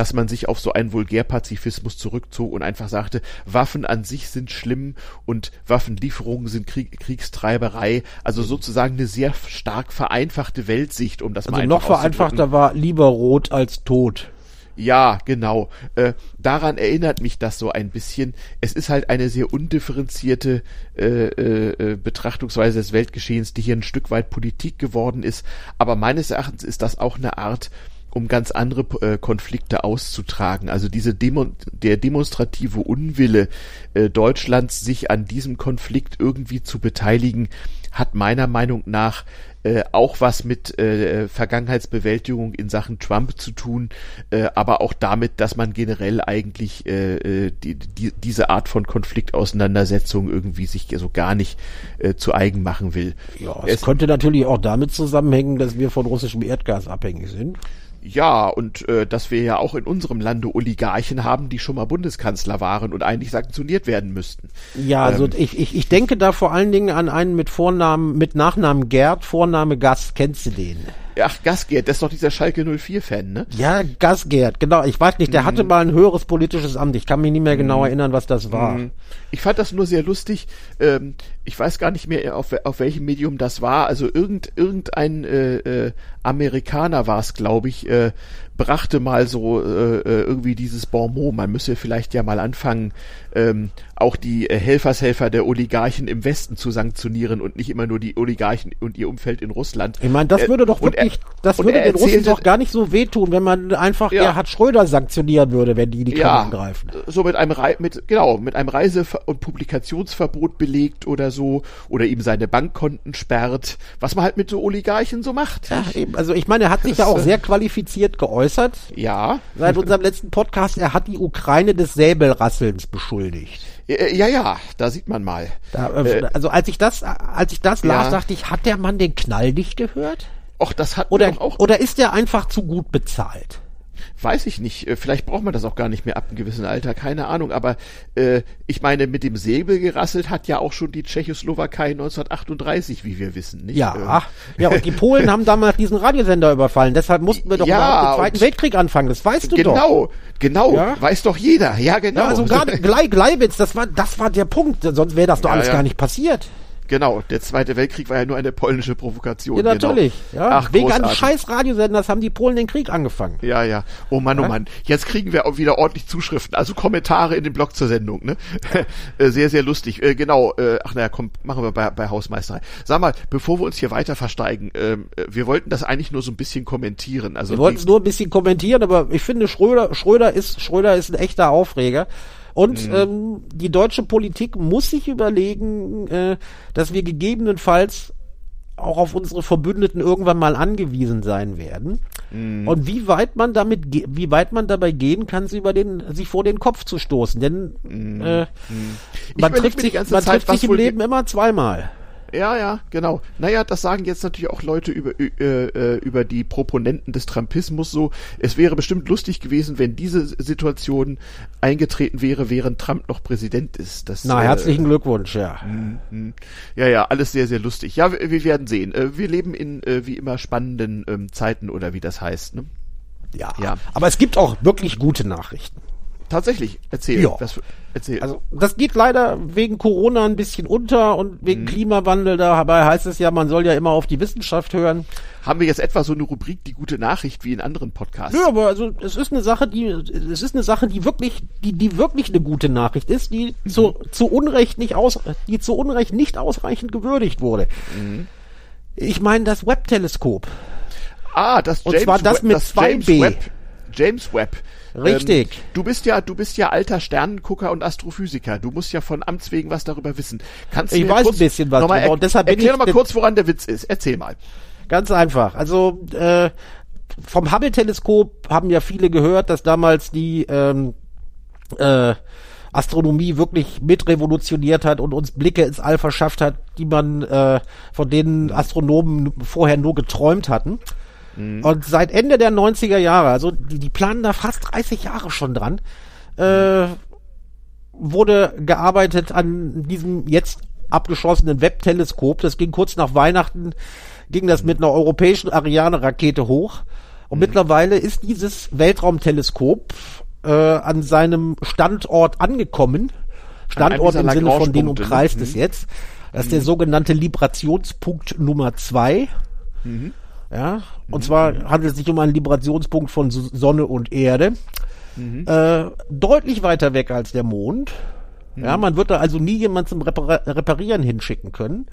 dass man sich auf so einen Vulgärpazifismus zurückzog und einfach sagte, Waffen an sich sind schlimm und Waffenlieferungen sind Krieg, Kriegstreiberei. Also sozusagen eine sehr stark vereinfachte Weltsicht, um das also mal noch vereinfachter war lieber rot als tot. Ja, genau. Äh, daran erinnert mich das so ein bisschen. Es ist halt eine sehr undifferenzierte äh, äh, Betrachtungsweise des Weltgeschehens, die hier ein Stück weit Politik geworden ist. Aber meines Erachtens ist das auch eine Art um ganz andere äh, Konflikte auszutragen. Also diese Demo der demonstrative Unwille äh, Deutschlands, sich an diesem Konflikt irgendwie zu beteiligen, hat meiner Meinung nach äh, auch was mit äh, Vergangenheitsbewältigung in Sachen Trump zu tun, äh, aber auch damit, dass man generell eigentlich äh, äh die, die, diese Art von Konfliktauseinandersetzung irgendwie sich so gar nicht äh, zu eigen machen will. Ja, es, es könnte natürlich auch damit zusammenhängen, dass wir von russischem Erdgas abhängig sind. Ja, und äh, dass wir ja auch in unserem Lande Oligarchen haben, die schon mal Bundeskanzler waren und eigentlich sanktioniert werden müssten. Ja, also ähm, ich, ich, ich denke da vor allen Dingen an einen mit Vornamen, mit Nachnamen Gerd, Vorname Gast. Kennst du den? Ach, Gasgert, das ist doch dieser Schalke 04-Fan, ne? Ja, Gasgert, genau. Ich weiß nicht, der mhm. hatte mal ein höheres politisches Amt. Ich kann mich nicht mehr genau mhm. erinnern, was das war. Mhm. Ich fand das nur sehr lustig. Ähm, ich weiß gar nicht mehr, auf, auf welchem Medium das war. Also irgend, irgendein äh, äh, Amerikaner war es, glaube ich, äh, brachte mal so äh, äh, irgendwie dieses Bonmot. Man müsse vielleicht ja mal anfangen, ähm, auch die äh, Helfershelfer der Oligarchen im Westen zu sanktionieren und nicht immer nur die Oligarchen und ihr Umfeld in Russland. Ich meine, das würde doch wirklich, er, das würde den Russen doch gar nicht so wehtun, wenn man einfach ja. Gerhard Schröder sanktionieren würde, wenn die die Kamera ja, greifen. So mit einem Re mit genau mit einem Reise- und Publikationsverbot belegt oder so oder ihm seine Bankkonten sperrt, was man halt mit so Oligarchen so macht. Ja, eben. Also ich meine, er hat sich das, ja auch sehr qualifiziert geäußert. Ja. Seit unserem letzten Podcast, er hat die Ukraine des Säbelrasselns beschuldigt. Ja, ja, da sieht man mal. Da, äh, also als ich das, als ich das las, dachte ich, hat der Mann den Knall nicht gehört? Och, das hat oder, auch. Oder ist der einfach zu gut bezahlt? Weiß ich nicht, äh, vielleicht braucht man das auch gar nicht mehr ab einem gewissen Alter, keine Ahnung, aber äh, ich meine, mit dem Säbel gerasselt hat ja auch schon die Tschechoslowakei 1938, wie wir wissen, nicht? Ja, äh. ja, und die Polen haben damals diesen Radiosender überfallen, deshalb mussten wir doch ja, mal den Zweiten Weltkrieg anfangen, das weißt du genau, doch. Genau, genau, ja? weiß doch jeder, ja genau. Ja, also gerade Gleibitz, das war, das war der Punkt, sonst wäre das doch ja, alles gar nicht passiert. Genau, der Zweite Weltkrieg war ja nur eine polnische Provokation. Ja, natürlich. Genau. Ja. Ach, Wegen eines scheiß Radiosenders haben die Polen den Krieg angefangen. Ja, ja. Oh Mann, oh Mann. Jetzt kriegen wir auch wieder ordentlich Zuschriften, also Kommentare in den Blog zur Sendung. Ne? Äh, sehr, sehr lustig. Äh, genau. Äh, ach naja, komm, machen wir bei, bei Hausmeisterei. Sag mal, bevor wir uns hier weiter versteigen, ähm, wir wollten das eigentlich nur so ein bisschen kommentieren. Also wir wollten es nur ein bisschen kommentieren, aber ich finde, Schröder, Schröder ist, Schröder ist ein echter Aufreger. Und mhm. ähm, die deutsche Politik muss sich überlegen, äh, dass wir gegebenenfalls auch auf unsere Verbündeten irgendwann mal angewiesen sein werden. Mhm. Und wie weit man damit, wie weit man dabei gehen kann, sie über den, sich vor den Kopf zu stoßen. Denn mhm. äh, mhm. man trifft sich, man Zeit, trifft sich im Leben immer zweimal. Ja, ja, genau. Naja, das sagen jetzt natürlich auch Leute über, äh, äh, über die Proponenten des Trumpismus so. Es wäre bestimmt lustig gewesen, wenn diese Situation eingetreten wäre, während Trump noch Präsident ist. Das, Na, äh, herzlichen Glückwunsch, ja. Mh, mh. Ja, ja, alles sehr, sehr lustig. Ja, wir, wir werden sehen. Äh, wir leben in, wie immer, spannenden ähm, Zeiten oder wie das heißt, ne? Ja, ja, aber es gibt auch wirklich gute Nachrichten. Tatsächlich. Erzähl. Ja. Das, erzähl. Also das geht leider wegen Corona ein bisschen unter und wegen mhm. Klimawandel. Dabei heißt es ja, man soll ja immer auf die Wissenschaft hören. Haben wir jetzt etwa so eine Rubrik, die gute Nachricht wie in anderen Podcasts? Ja, aber also es ist eine Sache, die es ist eine Sache, die wirklich, die die wirklich eine gute Nachricht ist, die mhm. zu zu Unrecht nicht aus, die zu Unrecht nicht ausreichend gewürdigt wurde. Mhm. Ich meine das Webb-Teleskop. Ah, das James Und zwar das mit das 2B. Webb, James Webb. Richtig. Ähm, du bist ja, du bist ja alter Sternengucker und Astrophysiker. Du musst ja von Amts wegen was darüber wissen. Kannst du ich mir weiß kurz ein bisschen was drüber. Und deshalb erklär doch mal kurz, woran der Witz ist. Erzähl mal. Ganz einfach. Also äh, vom Hubble-Teleskop haben ja viele gehört, dass damals die ähm, äh, Astronomie wirklich mitrevolutioniert hat und uns Blicke ins All verschafft hat, die man äh, von denen Astronomen vorher nur geträumt hatten. Mhm. Und seit Ende der 90er Jahre, also die, die planen da fast 30 Jahre schon dran, äh, wurde gearbeitet an diesem jetzt abgeschossenen Webb-Teleskop. Das ging kurz nach Weihnachten, ging das mit einer europäischen Ariane-Rakete hoch. Und mhm. mittlerweile ist dieses Weltraumteleskop äh, an seinem Standort angekommen. Standort im Sinne von den umkreist ne? es jetzt. Das ist mhm. der sogenannte Librationspunkt Nummer zwei. Mhm. Ja, und mhm. zwar handelt es sich um einen Librationspunkt von Sonne und Erde. Mhm. Äh, deutlich weiter weg als der Mond. Mhm. Ja, man wird da also nie jemand zum Repar Reparieren hinschicken können.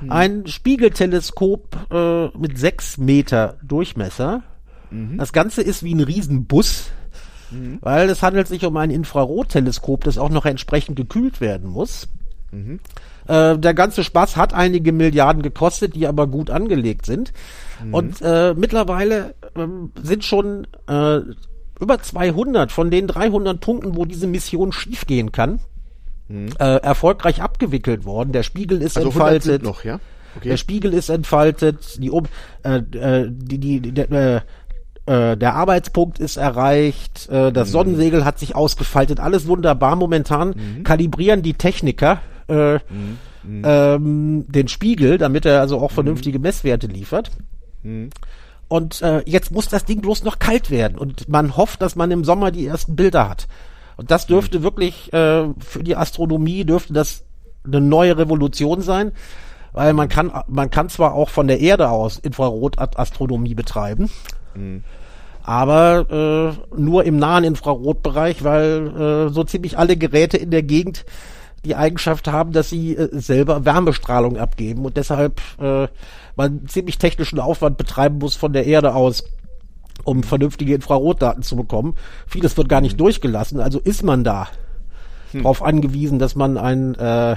Mhm. Ein Spiegelteleskop äh, mit sechs Meter Durchmesser. Mhm. Das Ganze ist wie ein Riesenbus, mhm. weil es handelt sich um ein Infrarotteleskop, das auch noch entsprechend gekühlt werden muss. Äh, der ganze Spaß hat einige Milliarden gekostet, die aber gut angelegt sind. Mhm. Und äh, mittlerweile ähm, sind schon äh, über 200 von den 300 Punkten, wo diese Mission schiefgehen kann, mhm. äh, erfolgreich abgewickelt worden. Der Spiegel ist also entfaltet. Noch, ja? okay. Der Spiegel ist entfaltet. Die, äh, äh, die, die, die äh, äh, der Arbeitspunkt ist erreicht, äh, das mhm. Sonnensegel hat sich ausgefaltet, alles wunderbar. Momentan mhm. kalibrieren die Techniker äh, mhm. mhm. ähm, den Spiegel, damit er also auch vernünftige Messwerte liefert. Mhm. Und äh, jetzt muss das Ding bloß noch kalt werden. Und man hofft, dass man im Sommer die ersten Bilder hat. Und das dürfte mhm. wirklich äh, für die Astronomie dürfte das eine neue Revolution sein, weil man kann man kann zwar auch von der Erde aus Infrarotastronomie betreiben, mhm. aber äh, nur im nahen Infrarotbereich, weil äh, so ziemlich alle Geräte in der Gegend die Eigenschaft haben, dass sie äh, selber Wärmestrahlung abgeben und deshalb äh, man ziemlich technischen Aufwand betreiben muss von der Erde aus, um vernünftige Infrarotdaten zu bekommen. Vieles wird gar nicht mhm. durchgelassen, also ist man da hm. darauf angewiesen, dass man ein äh,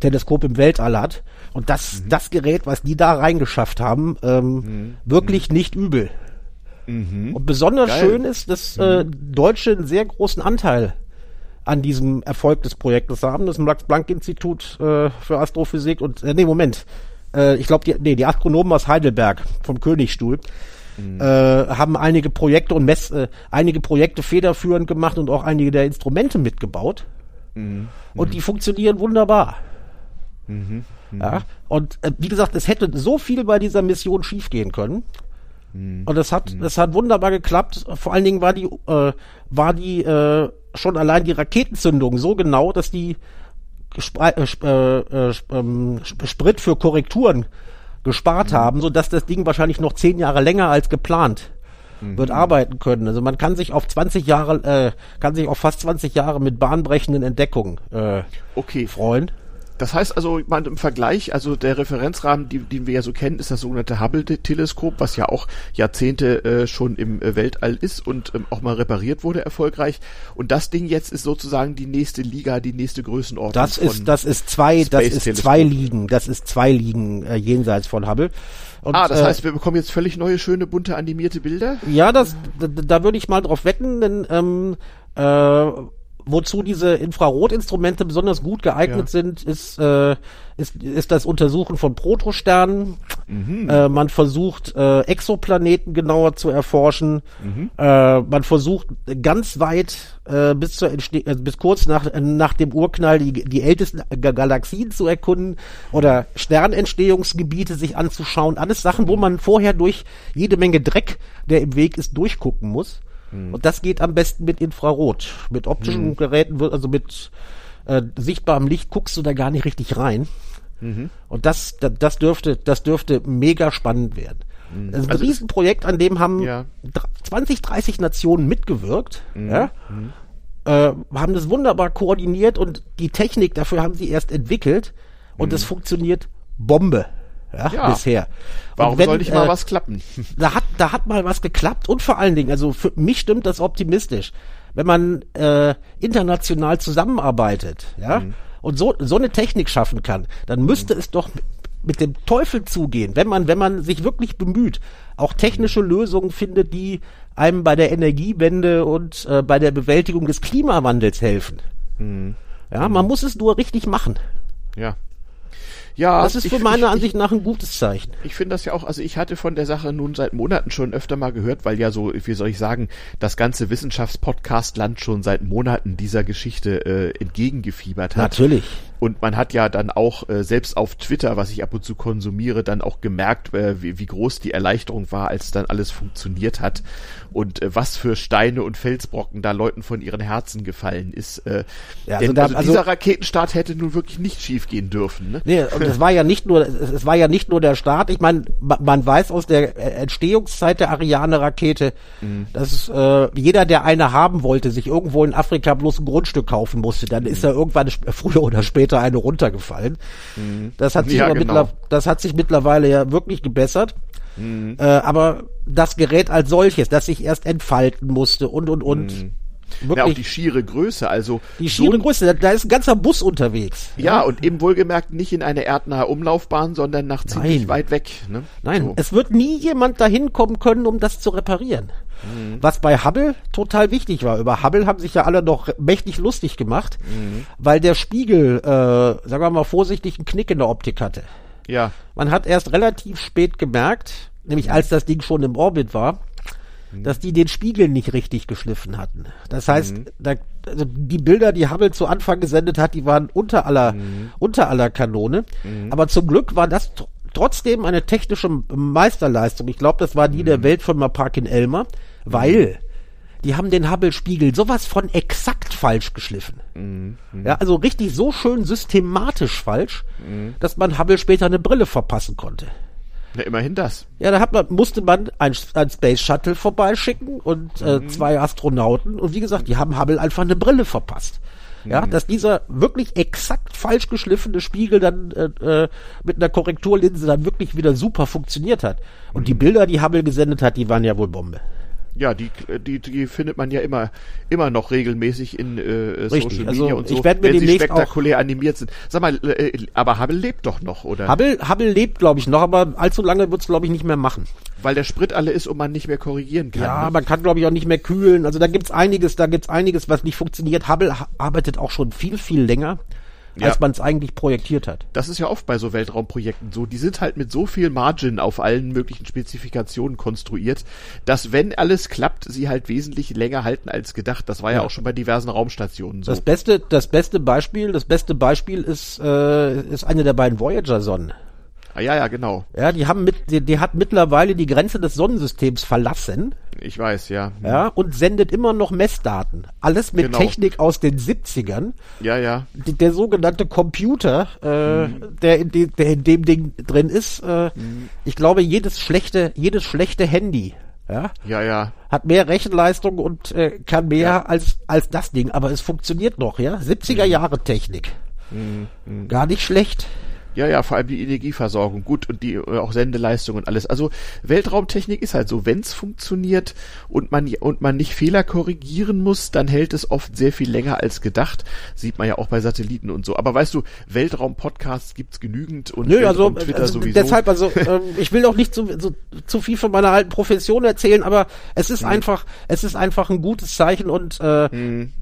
Teleskop im Weltall hat. Und das, mhm. das Gerät, was die da reingeschafft haben, ähm, mhm. wirklich mhm. nicht übel. Mhm. Und besonders Geil. schön ist, dass äh, mhm. Deutsche einen sehr großen Anteil an diesem Erfolg des Projektes haben. Das Max-Planck-Institut äh, für Astrophysik und, äh, nee, Moment, äh, ich glaube, die, nee, die Astronomen aus Heidelberg vom Königstuhl mhm. äh, haben einige Projekte und Mess, äh, einige Projekte federführend gemacht und auch einige der Instrumente mitgebaut. Mhm. Und die funktionieren wunderbar. Mhm. Ja, und äh, wie gesagt, es hätte so viel bei dieser Mission schiefgehen können. Mhm. Und es hat, mhm. es hat wunderbar geklappt. Vor allen Dingen war die, äh, war die äh, schon allein die Raketenzündung so genau, dass die Spre äh, äh, äh, ähm, Sprit für Korrekturen gespart mhm. haben, so dass das Ding wahrscheinlich noch zehn Jahre länger als geplant mhm. wird arbeiten können. Also man kann sich auf 20 Jahre, äh, kann sich auf fast 20 Jahre mit bahnbrechenden Entdeckungen äh, okay. freuen. Das heißt also, man im Vergleich, also der Referenzrahmen, die, den wir ja so kennen, ist das sogenannte Hubble-Teleskop, was ja auch Jahrzehnte äh, schon im äh, Weltall ist und ähm, auch mal repariert wurde erfolgreich. Und das Ding jetzt ist sozusagen die nächste Liga, die nächste Größenordnung. Das ist, das ist zwei, das ist zwei Ligen, das ist zwei Ligen äh, jenseits von Hubble. Und, ah, das äh, heißt, wir bekommen jetzt völlig neue, schöne, bunte, animierte Bilder? Ja, das, da, da würde ich mal drauf wetten, denn ähm, äh, wozu diese Infrarotinstrumente besonders gut geeignet ja. sind, ist, äh, ist, ist das Untersuchen von Protosternen. Mhm. Äh, man versucht, äh, Exoplaneten genauer zu erforschen. Mhm. Äh, man versucht ganz weit äh, bis, zur Entste äh, bis kurz nach, nach dem Urknall die, die ältesten Galaxien zu erkunden oder Sternentstehungsgebiete sich anzuschauen. Alles Sachen, wo man vorher durch jede Menge Dreck, der im Weg ist, durchgucken muss. Mhm. Und das geht am besten mit Infrarot. Mit optischen mhm. Geräten wird, also mit äh, sichtbarem Licht guckst du da gar nicht richtig rein. Mhm. Und das, das, das dürfte, das dürfte mega spannend werden. Mhm. Das ist ein also Riesenprojekt, an dem haben ja. 20, 30 Nationen mitgewirkt. Mhm. Ja? Mhm. Äh, haben das wunderbar koordiniert und die Technik dafür haben sie erst entwickelt und es funktioniert Bombe. Ja, ja. bisher. Warum wenn, soll nicht mal äh, was klappen? Da hat, da hat mal was geklappt und vor allen Dingen, also für mich stimmt das optimistisch. Wenn man äh, international zusammenarbeitet, ja, mhm. und so, so eine Technik schaffen kann, dann müsste mhm. es doch mit dem Teufel zugehen, wenn man, wenn man sich wirklich bemüht, auch technische Lösungen findet, die einem bei der Energiewende und äh, bei der Bewältigung des Klimawandels helfen. Mhm. Ja, man muss es nur richtig machen. Ja. Ja, das ist für ich, meine ich, Ansicht nach ein gutes Zeichen. Ich finde das ja auch, also ich hatte von der Sache nun seit Monaten schon öfter mal gehört, weil ja so, wie soll ich sagen, das ganze Wissenschaftspodcast-Land schon seit Monaten dieser Geschichte äh, entgegengefiebert hat. Natürlich. Und man hat ja dann auch äh, selbst auf Twitter, was ich ab und zu konsumiere, dann auch gemerkt, äh, wie, wie groß die Erleichterung war, als dann alles funktioniert hat und äh, was für Steine und Felsbrocken da Leuten von ihren Herzen gefallen ist. Äh, ja, also, denn, da, also, also dieser Raketenstart hätte nun wirklich nicht schiefgehen dürfen. Ne? Nee, und es war ja nicht nur, es war ja nicht nur der Start. Ich meine, man weiß aus der Entstehungszeit der Ariane-Rakete, mhm. dass äh, jeder, der eine haben wollte, sich irgendwo in Afrika bloß ein Grundstück kaufen musste. Dann mhm. ist er irgendwann früher oder später Meter eine runtergefallen. Mhm. Das hat sich ja, genau. das hat sich mittlerweile ja wirklich gebessert. Mhm. Äh, aber das Gerät als solches, das sich erst entfalten musste und und und. Mhm. Wirklich, ja, auch die schiere Größe, also. Die schiere so Größe, da, da, ist ein ganzer Bus unterwegs. Ja, ja, und eben wohlgemerkt nicht in eine erdnahe Umlaufbahn, sondern nach ziemlich Nein. weit weg. Ne? Nein, so. es wird nie jemand dahin kommen können, um das zu reparieren. Mhm. Was bei Hubble total wichtig war. Über Hubble haben sich ja alle noch mächtig lustig gemacht, mhm. weil der Spiegel, äh, sagen wir mal vorsichtig, einen Knick in der Optik hatte. Ja. Man hat erst relativ spät gemerkt, nämlich als das Ding schon im Orbit war, mhm. dass die den Spiegel nicht richtig geschliffen hatten. Das heißt, mhm. da, also die Bilder, die Hubble zu Anfang gesendet hat, die waren unter aller, mhm. unter aller Kanone. Mhm. Aber zum Glück war das trotzdem eine technische Meisterleistung. Ich glaube, das war die der mhm. Welt von Mapakin Elmer, weil die haben den Hubble-Spiegel sowas von exakt falsch geschliffen. Mhm. Ja, also richtig so schön systematisch falsch, mhm. dass man Hubble später eine Brille verpassen konnte. Ja, immerhin das. Ja, da hat man, musste man ein, ein Space Shuttle vorbeischicken und äh, mhm. zwei Astronauten. Und wie gesagt, die haben Hubble einfach eine Brille verpasst. Ja, mhm. dass dieser wirklich exakt falsch geschliffene Spiegel dann äh, äh, mit einer Korrekturlinse dann wirklich wieder super funktioniert hat. Und die mhm. Bilder, die Hubble gesendet hat, die waren ja wohl Bombe. Ja, die, die, die findet man ja immer, immer noch regelmäßig in äh, Social Media also und so, ich mir wenn sie spektakulär animiert sind. Sag mal, äh, aber Hubble lebt doch noch, oder? Hubble, Hubble lebt, glaube ich, noch, aber allzu lange wird's, glaube ich, nicht mehr machen. Weil der Sprit alle ist und man nicht mehr korrigieren kann. Ja, ne? man kann, glaube ich, auch nicht mehr kühlen. Also da gibt's einiges, da gibt's einiges, was nicht funktioniert. Hubble arbeitet auch schon viel, viel länger ja. als man es eigentlich projektiert hat. Das ist ja oft bei so Weltraumprojekten so. Die sind halt mit so viel Margin auf allen möglichen Spezifikationen konstruiert, dass wenn alles klappt, sie halt wesentlich länger halten als gedacht. Das war ja, ja auch schon bei diversen Raumstationen so. Das beste, das beste Beispiel, das beste Beispiel ist, äh, ist eine der beiden Voyager-Sonnen. Ah, ja, ja, genau. Ja, die haben mit, die, die hat mittlerweile die Grenze des Sonnensystems verlassen. Ich weiß, ja. Ja, und sendet immer noch Messdaten. Alles mit genau. Technik aus den 70ern. Ja, ja. Die, der sogenannte Computer, äh, mhm. der, in de, der in dem Ding drin ist, äh, mhm. ich glaube, jedes schlechte, jedes schlechte Handy, ja, ja, ja. hat mehr Rechenleistung und äh, kann mehr ja. als, als das Ding. Aber es funktioniert noch, ja. 70er mhm. Jahre Technik. Mhm. Mhm. Gar nicht schlecht. Ja, ja, vor allem die Energieversorgung, gut und die äh, auch Sendeleistung und alles. Also Weltraumtechnik ist halt so, wenn's funktioniert und man und man nicht Fehler korrigieren muss, dann hält es oft sehr viel länger als gedacht. Sieht man ja auch bei Satelliten und so. Aber weißt du, Weltraum-Podcasts gibt's genügend und Nö, also, Twitter also sowieso. Deshalb, also äh, ich will auch nicht zu, so, zu viel von meiner alten Profession erzählen, aber es ist hm. einfach, es ist einfach ein gutes Zeichen und äh, hm.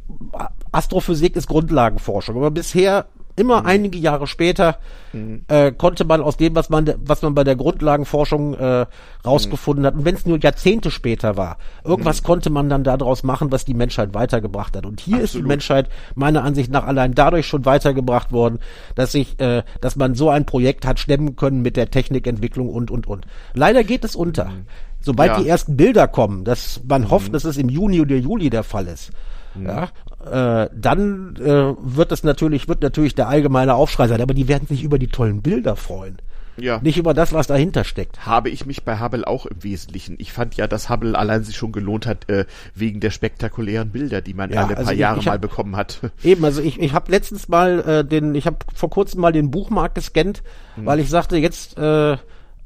Astrophysik ist Grundlagenforschung. Aber bisher immer mhm. einige Jahre später mhm. äh, konnte man aus dem, was man, was man bei der Grundlagenforschung äh, rausgefunden mhm. hat, und wenn es nur Jahrzehnte später war, irgendwas mhm. konnte man dann daraus machen, was die Menschheit weitergebracht hat. Und hier Absolut. ist die Menschheit meiner Ansicht nach allein dadurch schon weitergebracht worden, dass sich, äh, dass man so ein Projekt hat stemmen können mit der Technikentwicklung und und und. Leider geht es unter. Mhm. Sobald ja. die ersten Bilder kommen, dass man mhm. hofft, dass es im Juni oder Juli der Fall ist, mhm. ja, äh, dann äh, wird es natürlich, wird natürlich der allgemeine Aufschrei sein, aber die werden sich über die tollen Bilder freuen. Ja. Nicht über das, was dahinter steckt. Habe ich mich bei Hubble auch im Wesentlichen. Ich fand ja, dass Hubble allein sich schon gelohnt hat, äh, wegen der spektakulären Bilder, die man ja, alle also paar ich, Jahre ich hab, mal bekommen hat. Eben, also ich, ich habe letztens mal äh, den, ich habe vor kurzem mal den Buchmarkt gescannt, hm. weil ich sagte, jetzt äh,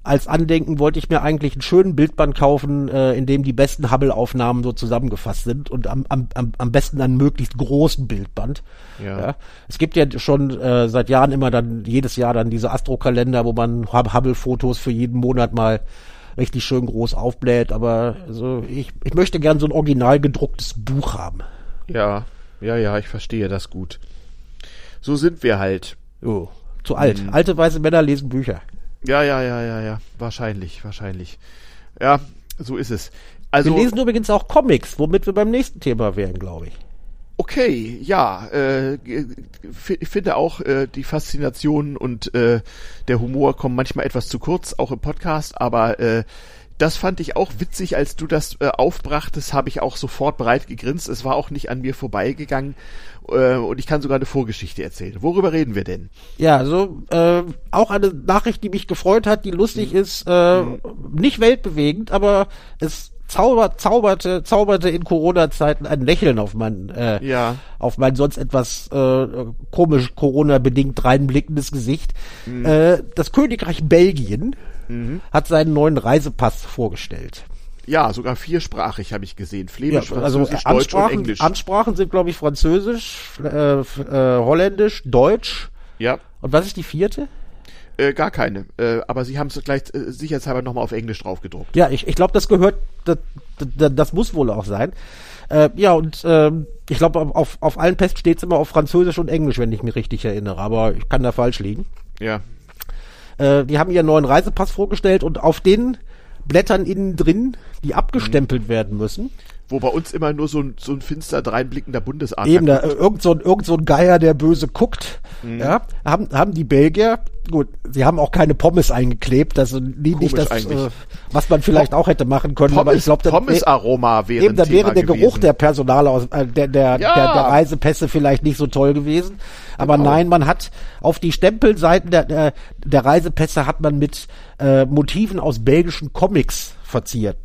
als Andenken wollte ich mir eigentlich einen schönen Bildband kaufen, äh, in dem die besten Hubble-Aufnahmen so zusammengefasst sind und am, am, am besten einen möglichst großen Bildband. Ja. ja. Es gibt ja schon äh, seit Jahren immer dann jedes Jahr dann diese Astrokalender, wo man Hubble-Fotos für jeden Monat mal richtig schön groß aufbläht, aber also ich, ich möchte gern so ein original gedrucktes Buch haben. Ja, ja, ja, ich verstehe das gut. So sind wir halt. Oh, zu alt. Hm. Alte weiße Männer lesen Bücher. Ja, ja, ja, ja, ja. Wahrscheinlich, wahrscheinlich. Ja, so ist es. Also, wir lesen übrigens auch Comics, womit wir beim nächsten Thema wären, glaube ich. Okay, ja, äh, ich finde auch äh, die Faszination und äh, der Humor kommen manchmal etwas zu kurz, auch im Podcast, aber äh, das fand ich auch witzig, als du das äh, aufbrachtest, habe ich auch sofort breit gegrinst. Es war auch nicht an mir vorbeigegangen äh, und ich kann sogar eine Vorgeschichte erzählen. Worüber reden wir denn? Ja, also äh, auch eine Nachricht, die mich gefreut hat, die lustig mhm. ist, äh, mhm. nicht weltbewegend, aber es zaubert, zauberte, zauberte in Corona-Zeiten ein Lächeln auf mein, äh, ja. auf mein sonst etwas äh, komisch Corona-bedingt reinblickendes Gesicht. Mhm. Äh, das Königreich Belgien mhm. hat seinen neuen Reisepass vorgestellt. Ja, sogar viersprachig habe ich gesehen. Flämisch, ja, also Französisch, Deutsch und Englisch. Ansprachen sind, glaube ich, Französisch, äh, äh, Holländisch, Deutsch. Ja. Und was ist die vierte? Äh, gar keine. Äh, aber sie haben es gleich äh, sicherheitshalber nochmal auf Englisch draufgedruckt. Ja, ich, ich glaube, das gehört, das, das, das muss wohl auch sein. Äh, ja, und ähm, ich glaube, auf, auf allen Pässen steht es immer auf Französisch und Englisch, wenn ich mich richtig erinnere. Aber ich kann da falsch liegen. Ja. Äh, die haben ihren neuen Reisepass vorgestellt und auf den Blättern innen drin, die abgestempelt mhm. werden müssen. Wo bei uns immer nur so ein, so ein finster dreinblickender Bundesadler Eben, da, irgend, so ein, irgend so ein Geier, der böse guckt, mhm. ja, haben, haben die Belgier, gut, sie haben auch keine Pommes eingeklebt, also nie, nicht das, äh, was man vielleicht auch hätte machen können, Pommes, aber ich glaube, Pommes-Aroma wäre Eben, da wäre der gewesen. Geruch der Personal aus, äh, der, der, ja. der, der Reisepässe vielleicht nicht so toll gewesen. Aber genau. nein, man hat auf die Stempelseiten der, der, der Reisepässe hat man mit äh, Motiven aus belgischen Comics verziert.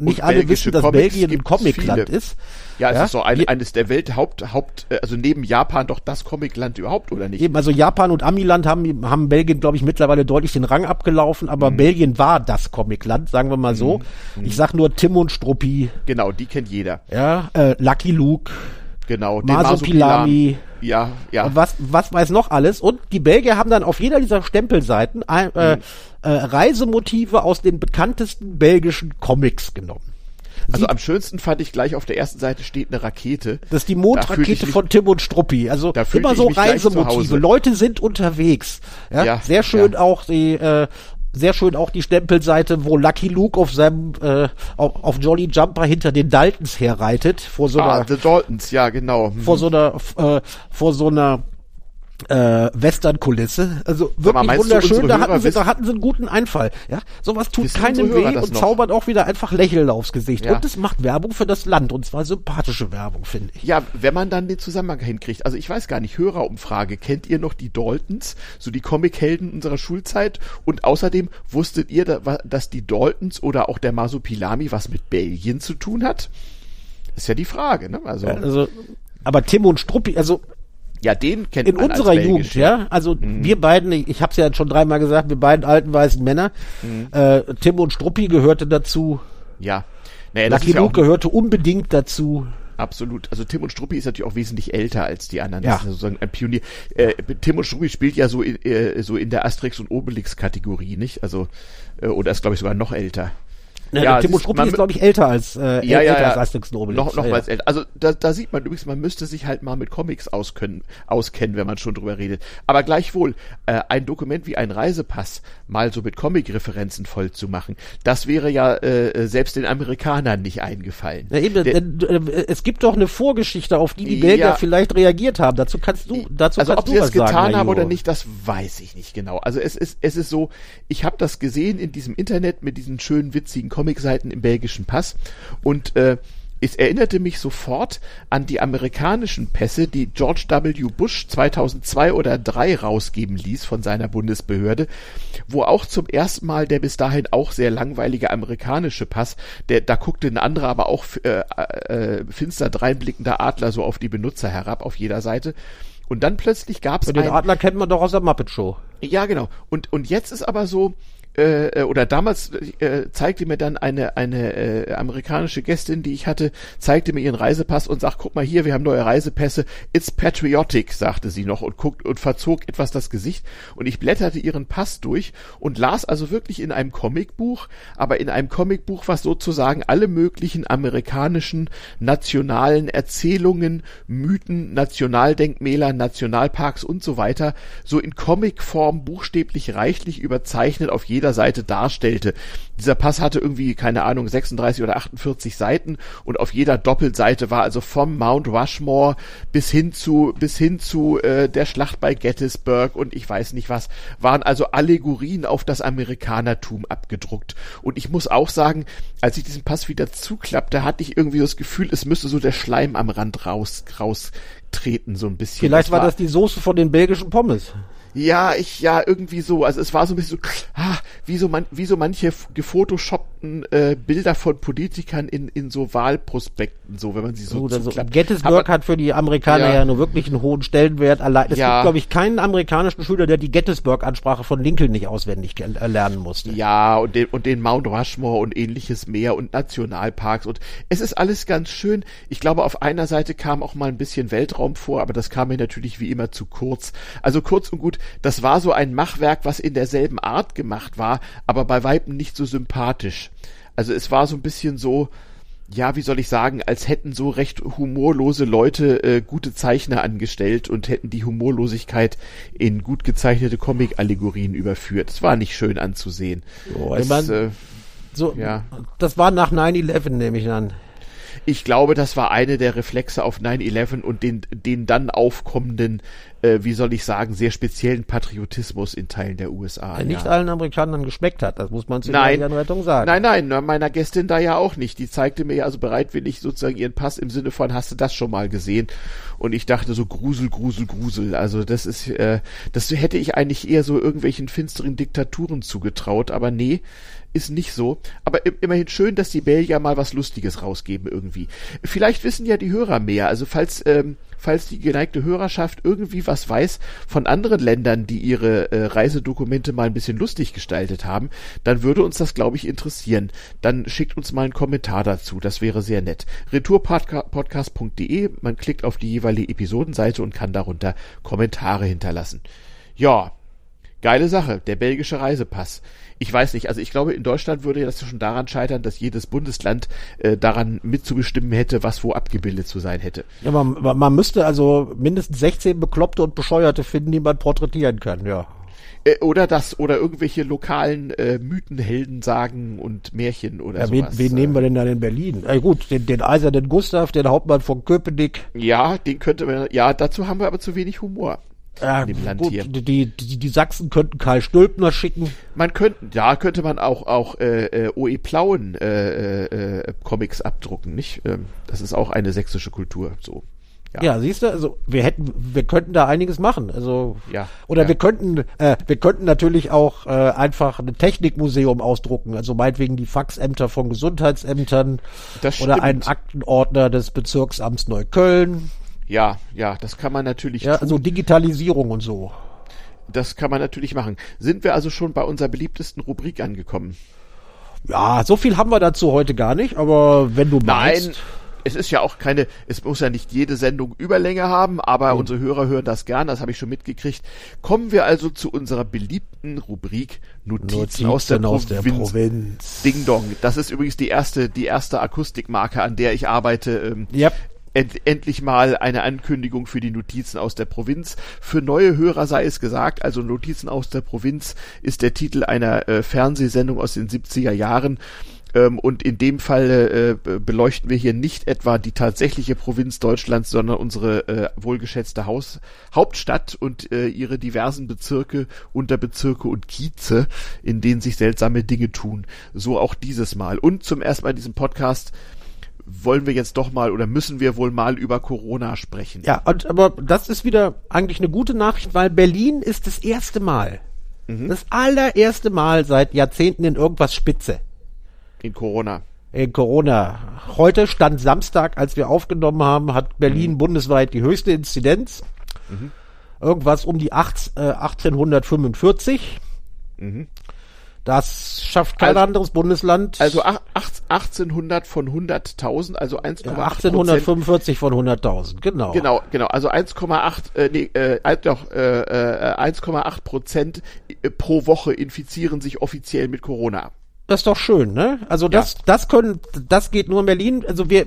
Nicht alle wissen, dass Comics Belgien ein Comicland ist. Ja, es ja? ist so ein, eines der Welthaupt, Haupt, äh, also neben Japan doch das Comicland überhaupt, oder nicht? Eben, also Japan und Amiland haben, haben Belgien, glaube ich, mittlerweile deutlich den Rang abgelaufen, aber mhm. Belgien war das Comicland, sagen wir mal so. Mhm. Ich sag nur Tim und Struppi. Genau, die kennt jeder. Ja, äh, Lucky Luke. Genau, den Masopilami. Ja, ja. Und was, was weiß noch alles. Und die Belgier haben dann auf jeder dieser Stempelseiten äh, mhm. äh, Reisemotive aus den bekanntesten belgischen Comics genommen. Also am schönsten fand ich gleich auf der ersten Seite steht eine Rakete. Das ist die Mondrakete von Tim und Struppi. Also immer so Reisemotive. Leute sind unterwegs. Ja, ja sehr schön ja. auch die äh, sehr schön auch die Stempelseite, wo Lucky Luke auf seinem äh, auf, auf Jolly Jumper hinter den Daltons herreitet vor so ah, einer The Daltons, ja genau. Vor so einer äh, vor so einer äh, Western-Kulisse. Also wirklich mal, wunderschön. Da hatten, sie, da hatten sie einen guten Einfall. Ja, sowas tut keinem weh und noch? zaubert auch wieder einfach Lächeln aufs Gesicht. Ja. Und es macht Werbung für das Land und zwar sympathische Werbung, finde ich. Ja, wenn man dann den Zusammenhang hinkriegt. Also ich weiß gar nicht, Hörerumfrage. Kennt ihr noch die Daltons, so die Comichelden unserer Schulzeit? Und außerdem wusstet ihr, dass die Daltons oder auch der Masupilami was mit Belgien zu tun hat? Ist ja die Frage, ne? Also, also aber Tim und Struppi, also ja, den kennt in man unserer Jugend, ja. Also mhm. wir beiden, ich, ich habe es ja schon dreimal gesagt, wir beiden alten weißen Männer. Mhm. Äh, Tim und Struppi gehörte dazu. Ja. Naja, Lucky ja Luke gehörte unbedingt dazu. Absolut. Also Tim und Struppi ist natürlich auch wesentlich älter als die anderen. Ja. Das ist sozusagen ein Pionier. Äh, Tim und Struppi spielt ja so in, äh, so in der Asterix und Obelix Kategorie, nicht? Also äh, oder ist glaube ich sogar noch älter. Ja, ja Timo Struppi ist, glaube ich, älter als, äh, ja, ja, älter ja, als Asterix und Noch, noch ja, älter. Also da, da sieht man übrigens, man müsste sich halt mal mit Comics auskennen, auskennen, wenn man schon drüber redet. Aber gleichwohl, äh, ein Dokument wie ein Reisepass mal so mit Comic-Referenzen voll zu machen, das wäre ja äh, selbst den Amerikanern nicht eingefallen. Ja, eben, Der, äh, es gibt doch eine Vorgeschichte, auf die die Belgier vielleicht reagiert haben. Dazu kannst du, dazu also kannst ob sie es getan sagen, haben oder nicht, das weiß ich nicht genau. Also es ist, es ist so, ich habe das gesehen in diesem Internet mit diesen schönen witzigen Comicseiten im belgischen Pass und äh, es erinnerte mich sofort an die amerikanischen Pässe, die George W. Bush 2002 oder 3 rausgeben ließ von seiner Bundesbehörde, wo auch zum ersten Mal der bis dahin auch sehr langweilige amerikanische Pass, der da guckte ein anderer, aber auch äh, äh, finster dreinblickender Adler so auf die Benutzer herab auf jeder Seite. Und dann plötzlich gab es den Adler kennt man doch aus der Muppet Show. Ja, genau. Und und jetzt ist aber so, äh, äh, oder damals äh, zeigte mir dann eine eine äh, amerikanische Gästin, die ich hatte, zeigte mir ihren Reisepass und sagt, guck mal hier, wir haben neue Reisepässe. It's patriotic, sagte sie noch und guckt und verzog etwas das Gesicht und ich blätterte ihren Pass durch und las also wirklich in einem Comicbuch, aber in einem Comicbuch, was sozusagen alle möglichen amerikanischen nationalen Erzählungen, Mythen, Nationaldenkmäler, Nationalparks und so weiter so in Comicform buchstäblich reichlich überzeichnet auf jeder jeder Seite darstellte. Dieser Pass hatte irgendwie, keine Ahnung, 36 oder 48 Seiten und auf jeder Doppelseite war also vom Mount Rushmore bis hin zu, bis hin zu äh, der Schlacht bei Gettysburg und ich weiß nicht was, waren also Allegorien auf das Amerikanertum abgedruckt. Und ich muss auch sagen, als ich diesen Pass wieder zuklappte, hatte ich irgendwie das Gefühl, es müsste so der Schleim am Rand raus, raustreten, so ein bisschen. Vielleicht das war, war das die Soße von den belgischen Pommes. Ja, ich, ja, irgendwie so. Also es war so ein bisschen so, ah, wie so, man, wie so manche gefotoshoppten äh, Bilder von Politikern in, in so Wahlprospekten, so, wenn man sie so Oder so. Gettysburg Aber, hat für die Amerikaner ja, ja nur wirklich einen hohen Stellenwert. Allein, es ja. gibt, glaube ich, keinen amerikanischen Schüler, der die Gettysburg-Ansprache von Lincoln nicht auswendig lernen musste. Ja, und den, und den Mount Rushmore und ähnliches mehr und Nationalparks und es ist alles ganz schön. Ich glaube, auf einer Seite kam auch mal ein bisschen Weltraum vor, aber das kam mir natürlich wie immer zu kurz. Also kurz und gut, das war so ein Machwerk, was in derselben Art gemacht war, aber bei Weitem nicht so sympathisch. Also es war so ein bisschen so, ja, wie soll ich sagen, als hätten so recht humorlose Leute äh, gute Zeichner angestellt und hätten die Humorlosigkeit in gut gezeichnete Comic-Allegorien überführt. Es war nicht schön anzusehen. Oh, es, man, äh, so, ja. Das war nach 9-11, nehme ich an ich glaube, das war eine der Reflexe auf 9-11 und den, den dann aufkommenden, äh, wie soll ich sagen, sehr speziellen Patriotismus in Teilen der USA. Der ja. nicht allen Amerikanern geschmeckt hat, das muss man zu nein, der Rettung sagen. Nein, nein, meiner Gästin da ja auch nicht. Die zeigte mir ja also bereitwillig sozusagen ihren Pass im Sinne von, hast du das schon mal gesehen? Und ich dachte so, Grusel, Grusel, Grusel. Also das ist, äh, das hätte ich eigentlich eher so irgendwelchen finsteren Diktaturen zugetraut, aber nee, ist nicht so. Aber immerhin schön, dass die Belgier mal was Lustiges rausgeben irgendwie. Vielleicht wissen ja die Hörer mehr. Also falls, ähm, falls die geneigte Hörerschaft irgendwie was weiß von anderen Ländern, die ihre äh, Reisedokumente mal ein bisschen lustig gestaltet haben, dann würde uns das, glaube ich, interessieren. Dann schickt uns mal einen Kommentar dazu. Das wäre sehr nett. Retourpodcast.de. Man klickt auf die jeweilige Episodenseite und kann darunter Kommentare hinterlassen. Ja, geile Sache. Der belgische Reisepass ich weiß nicht, also ich glaube, in Deutschland würde das schon daran scheitern, dass jedes Bundesland äh, daran mitzubestimmen hätte, was wo abgebildet zu sein hätte. Ja, man, man müsste also mindestens 16 Bekloppte und Bescheuerte finden, die man porträtieren kann, ja. Äh, oder das, oder irgendwelche lokalen äh, Mythenhelden sagen und Märchen oder ja, sowas. Wen, wen nehmen wir denn dann in Berlin? Äh, gut, den, den eisernen Gustav, den Hauptmann von Köpenick. Ja, den könnte man, ja, dazu haben wir aber zu wenig Humor ja, in dem Land gut, hier. Die, die, die Sachsen könnten Karl Stülpner schicken. Man könnte, ja, könnte man auch auch äh, äh OE Plauen äh, äh, Comics abdrucken, nicht? Ähm, das ist auch eine sächsische Kultur, so. Ja. ja, siehst du, also wir hätten, wir könnten da einiges machen. Also ja, oder ja. wir könnten, äh, wir könnten natürlich auch äh, einfach ein Technikmuseum ausdrucken. Also meinetwegen die Faxämter von Gesundheitsämtern oder einen Aktenordner des Bezirksamts Neukölln. Ja, ja, das kann man natürlich ja, tun. Also Digitalisierung und so. Das kann man natürlich machen. Sind wir also schon bei unserer beliebtesten Rubrik angekommen? Ja, so viel haben wir dazu heute gar nicht, aber wenn du meinst. Nein, es ist ja auch keine, es muss ja nicht jede Sendung Überlänge haben, aber mhm. unsere Hörer hören das gern, das habe ich schon mitgekriegt. Kommen wir also zu unserer beliebten Rubrik Notizen, Notizen aus, der, aus Provinz. der, Provinz. Ding Dong. Das ist übrigens die erste, die erste Akustikmarke, an der ich arbeite. Ähm, yep end, endlich mal eine Ankündigung für die Notizen aus der Provinz. Für neue Hörer sei es gesagt, also Notizen aus der Provinz ist der Titel einer äh, Fernsehsendung aus den 70er Jahren Ähm, und in dem Fall äh, beleuchten wir hier nicht etwa die tatsächliche Provinz Deutschlands, sondern unsere äh, wohlgeschätzte Haus Hauptstadt und äh, ihre diversen Bezirke, Unterbezirke und Kieze, in denen sich seltsame Dinge tun. So auch dieses Mal. Und zum ersten Mal in diesem Podcast wollen wir jetzt doch mal oder müssen wir wohl mal über Corona sprechen. Ja, und, aber das ist wieder eigentlich eine gute Nachricht, weil Berlin ist das erste Mal, mhm. das allererste Mal seit Jahrzehnten in irgendwas Spitze. In Corona. In Corona. Heute stand Samstag, als wir aufgenommen haben, hat Berlin mhm. bundesweit die höchste Inzidenz. Mhm. Irgendwas um die acht, äh, 1845. Mhm. Das schafft kein also, anderes Bundesland. Also 1800 von 100.000, also 1,8 ja, 1845 von 100.000, genau. Genau, genau. Also 1,8 äh, nee, äh, doch äh, äh, 1,8 Prozent äh, pro Woche infizieren sich offiziell mit Corona. Das ist doch schön, ne? Also das, ja. das können, das geht nur in Berlin. Also wir,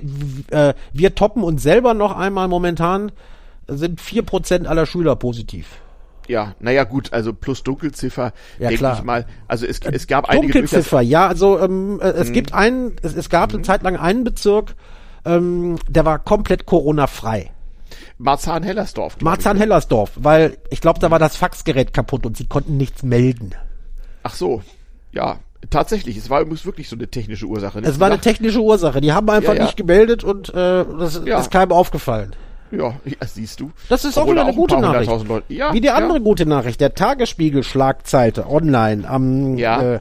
äh, wir toppen uns selber noch einmal momentan. Sind vier Prozent aller Schüler positiv. Ja, naja gut, also plus Dunkelziffer, ja, denke ich mal. Also es, es gab einige Dunkelziffer, ja, also ähm, äh, es hm. gibt einen, es, es gab eine Zeit lang einen Bezirk, ähm, der war komplett Corona-frei. Marzahn-Hellersdorf. Marzahn-Hellersdorf, weil ich glaube, da war das Faxgerät kaputt und sie konnten nichts melden. Ach so, ja, Tatsächlich, es war übrigens wirklich so eine technische Ursache. Ne? Es war eine technische Ursache. Die haben einfach ja, ja. nicht gemeldet und äh, das ja. ist keinem aufgefallen. Ja, ja, siehst du. Das ist Obwohl auch wieder eine gute Nachricht. Ja, Wie die andere gute Nachricht. Der Tagesspiegel Schlagzeile online am, äh,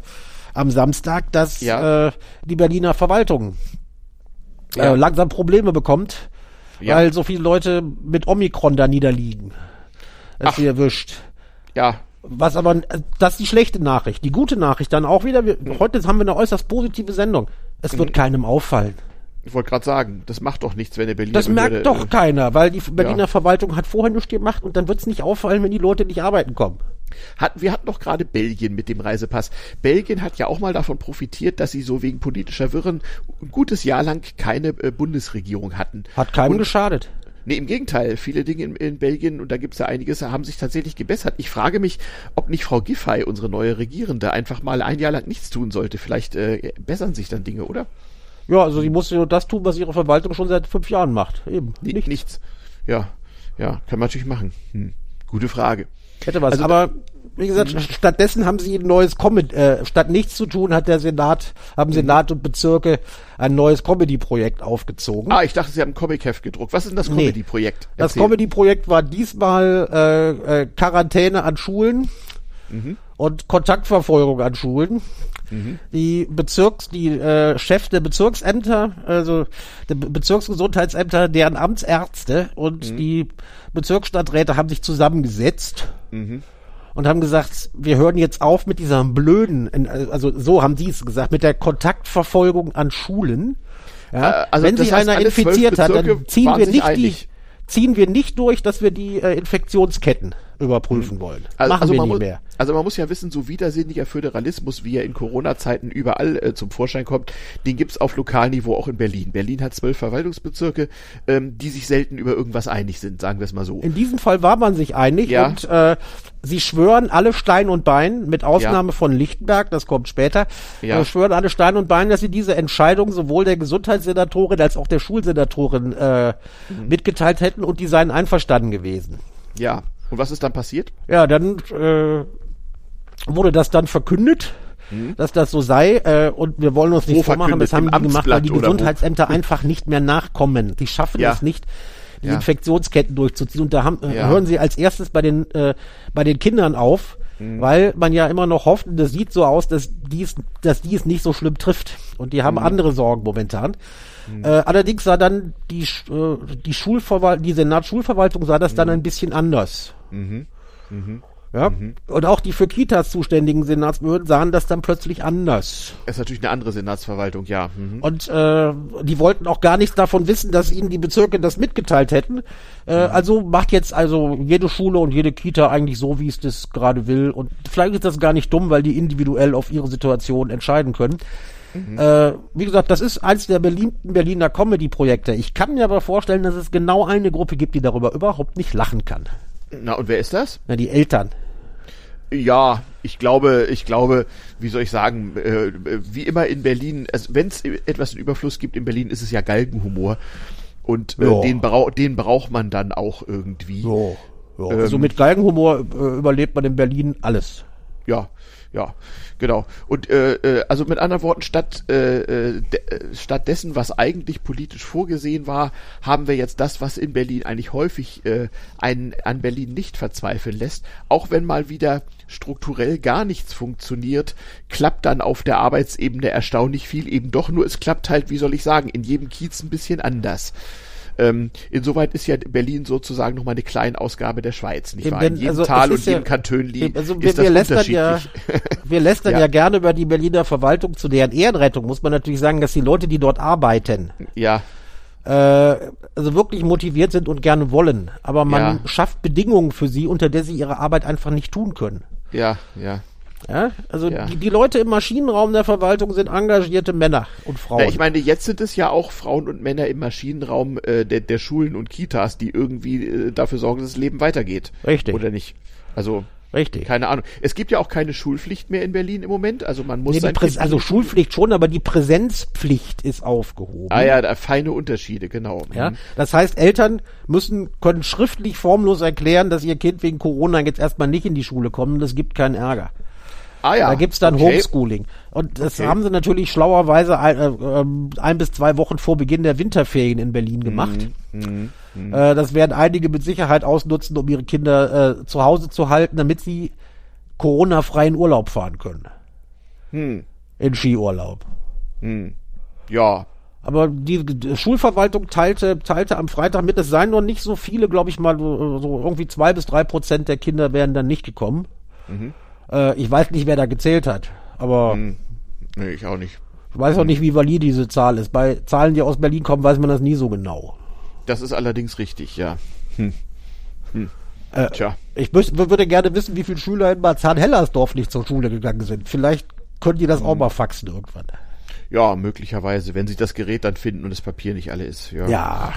am Samstag, dass äh, die Berliner Verwaltung äh, langsam Probleme bekommt, weil so viele Leute mit Omikron da niederliegen. Das sie erwischt. Ja, was aber, das ist die schlechte Nachricht. Die gute Nachricht dann auch wieder, wir, mhm. heute haben wir eine äußerst positive Sendung. Es mhm. wird keinem auffallen. Ich wollte gerade sagen, das macht doch nichts, wenn der Berliner Das merkt Behörde, doch äh, keiner, weil die Berliner ja. Verwaltung hat vorher nichts gemacht und dann wird es nicht auffallen, wenn die Leute nicht arbeiten kommen. Hat, wir hatten doch gerade Belgien mit dem Reisepass. Belgien hat ja auch mal davon profitiert, dass sie so wegen politischer Wirren ein gutes Jahr lang keine äh, Bundesregierung hatten. Hat keinem und, geschadet. Nee, im Gegenteil. Viele Dinge in, in Belgien, und da gibt's ja einiges, haben sich tatsächlich gebessert. Ich frage mich, ob nicht Frau Giffey, unsere neue Regierende, einfach mal ein Jahr lang nichts tun sollte. Vielleicht äh, bessern sich dann Dinge, oder? Ja, also sie muss nur das tun, was ihre Verwaltung schon seit fünf Jahren macht. Eben. nichts. nichts. Ja, ja, kann man natürlich machen. Hm. Gute Frage. Hätte was. Also, aber wie gesagt, stattdessen haben sie ein neues Comedy, äh, statt nichts zu tun, hat der Senat, haben Senat und Bezirke ein neues Comedy-Projekt aufgezogen. Ah, ich dachte, sie haben ein Comic-Heft gedruckt. Was ist denn das Comedy-Projekt? Nee, das Comedy-Projekt war diesmal äh, äh, Quarantäne an Schulen mhm. Und Kontaktverfolgung an Schulen. Mhm. Die Bezirks, die äh, Chef der Bezirksämter, also der Bezirksgesundheitsämter, deren Amtsärzte und mhm. die Bezirksstadträte haben sich zusammengesetzt. Mhm und haben gesagt, wir hören jetzt auf mit dieser blöden, also so haben die es gesagt, mit der Kontaktverfolgung an Schulen. Ja, äh, also wenn sich einer infiziert hat, dann ziehen wir nicht die, ziehen wir nicht durch, dass wir die äh, Infektionsketten überprüfen mhm. wollen. Also, Machen also wir nicht muss, mehr. Also man muss ja wissen, so widersinniger Föderalismus, wie er in Corona-Zeiten überall äh, zum Vorschein kommt, den gibt's auf Lokalniveau auch in Berlin. Berlin hat zwölf Verwaltungsbezirke, ähm, die sich selten über irgendwas einig sind, sagen wir es mal so. In diesem Fall war man sich einig ja. und äh, sie schwören alle Stein und Bein, mit Ausnahme ja. von Lichtenberg, das kommt später, ja. äh, schwören alle Stein und Bein, dass sie diese Entscheidung sowohl der Gesundheitssenatorin als auch der Schulsenatorin äh, mhm. mitgeteilt hätten und die seien einverstanden gewesen. Ja, und was ist dann passiert? Ja, dann äh, wurde das dann verkündet, hm. dass das so sei. Äh, und wir wollen uns nicht wo vormachen, das haben die gemacht, weil die Gesundheitsämter einfach nicht mehr nachkommen. Die schaffen ja. es nicht, die ja. Infektionsketten durchzuziehen. Und da haben, äh, ja. hören sie als erstes bei den, äh, bei den Kindern auf, mhm. weil man ja immer noch hofft, und das sieht so aus, dass dies, dass dies nicht so schlimm trifft. Und die haben mhm. andere Sorgen momentan. Mhm. Äh, allerdings sah dann die, äh, die Schulverwaltung, die Senatsschulverwaltung sah das dann mhm. ein bisschen anders. Mhm. Mhm. Ja? Mhm. Und auch die für Kitas zuständigen Senatsbehörden sahen das dann plötzlich anders. Es ist natürlich eine andere Senatsverwaltung, ja. Mhm. Und äh, die wollten auch gar nichts davon wissen, dass ihnen die Bezirke das mitgeteilt hätten. Äh, mhm. Also macht jetzt also jede Schule und jede Kita eigentlich so, wie es das gerade will. Und vielleicht ist das gar nicht dumm, weil die individuell auf ihre Situation entscheiden können. Mhm. Äh, wie gesagt, das ist eins der beliebten Berliner Comedy-Projekte. Ich kann mir aber vorstellen, dass es genau eine Gruppe gibt, die darüber überhaupt nicht lachen kann. Na, und wer ist das? Na, die Eltern. Ja, ich glaube, ich glaube, wie soll ich sagen, äh, wie immer in Berlin, also wenn es etwas in Überfluss gibt in Berlin, ist es ja Galgenhumor. Und äh, den, brau den braucht man dann auch irgendwie. Ja, ja. Ähm, also mit Galgenhumor äh, überlebt man in Berlin alles. Ja, ja, genau. Und äh, äh, also mit anderen Worten, statt, äh, äh, äh, statt dessen, was eigentlich politisch vorgesehen war, haben wir jetzt das, was in Berlin eigentlich häufig äh, einen an Berlin nicht verzweifeln lässt. Auch wenn mal wieder strukturell gar nichts funktioniert, klappt dann auf der Arbeitsebene erstaunlich viel eben doch. Nur es klappt halt, wie soll ich sagen, in jedem Kiez ein bisschen anders. Ähm, insoweit ist ja Berlin sozusagen nochmal eine Kleinausgabe der Schweiz, nicht wahr? In jedem also Tal und jedem ja, Kantönli also wir, ist das wir lästern ja, wir lästern ja. ja gerne über die Berliner Verwaltung, zu deren Ehrenrettung muss man natürlich sagen, dass die Leute, die dort arbeiten, ja äh, also wirklich motiviert sind und gerne wollen, aber man ja. schafft Bedingungen für sie, unter der sie ihre Arbeit einfach nicht tun können. Ja, ja. Ja, also ja. Die, die Leute im Maschinenraum der Verwaltung sind engagierte Männer und Frauen. Ja, ich meine, jetzt sind es ja auch Frauen und Männer im Maschinenraum äh, der, der Schulen und Kitas, die irgendwie äh, dafür sorgen, dass das Leben weitergeht. Richtig. Oder nicht? Also Richtig. Keine Ahnung. Es gibt ja auch keine Schulpflicht mehr in Berlin im Moment. Also man muss nee, sein also Schulpflicht schon, aber die Präsenzpflicht ist aufgehoben. Ah ja, da feine Unterschiede, genau. Ja, mhm. das heißt, Eltern müssen können schriftlich formlos erklären, dass ihr Kind wegen Corona jetzt erstmal nicht in die Schule kommt und es gibt keinen Ärger. Ah ja. Da gibt's dann okay. Homeschooling. Und das okay. haben sie natürlich schlauerweise ein, äh, ähm, ein, bis zwei Wochen vor Beginn der Winterferien in Berlin gemacht. Mhm. Mhm. Äh, das werden einige mit Sicherheit ausnutzen, um ihre Kinder äh, zu Hause zu halten, damit sie Corona-freien Urlaub fahren können. Hm. In Skiurlaub. Hm. Ja. Aber die, die Schulverwaltung teilte, teilte am Freitag mit, es seien noch nicht so viele, glaube ich mal, so irgendwie zwei bis drei Prozent der Kinder wären dann nicht gekommen. Mhm. Äh, ich weiß nicht, wer da gezählt hat, aber. Hm. Nee, ich auch nicht. Ich weiß auch nicht, wie valide diese Zahl ist. Bei Zahlen, die aus Berlin kommen, weiß man das nie so genau. Das ist allerdings richtig, ja. Hm. Hm. Äh, Tja. Ich müß, würde gerne wissen, wie viele Schüler in Marzahn-Hellersdorf nicht zur Schule gegangen sind. Vielleicht können die das hm. auch mal faxen irgendwann. Ja, möglicherweise, wenn sie das Gerät dann finden und das Papier nicht alle ist. Ja. ja.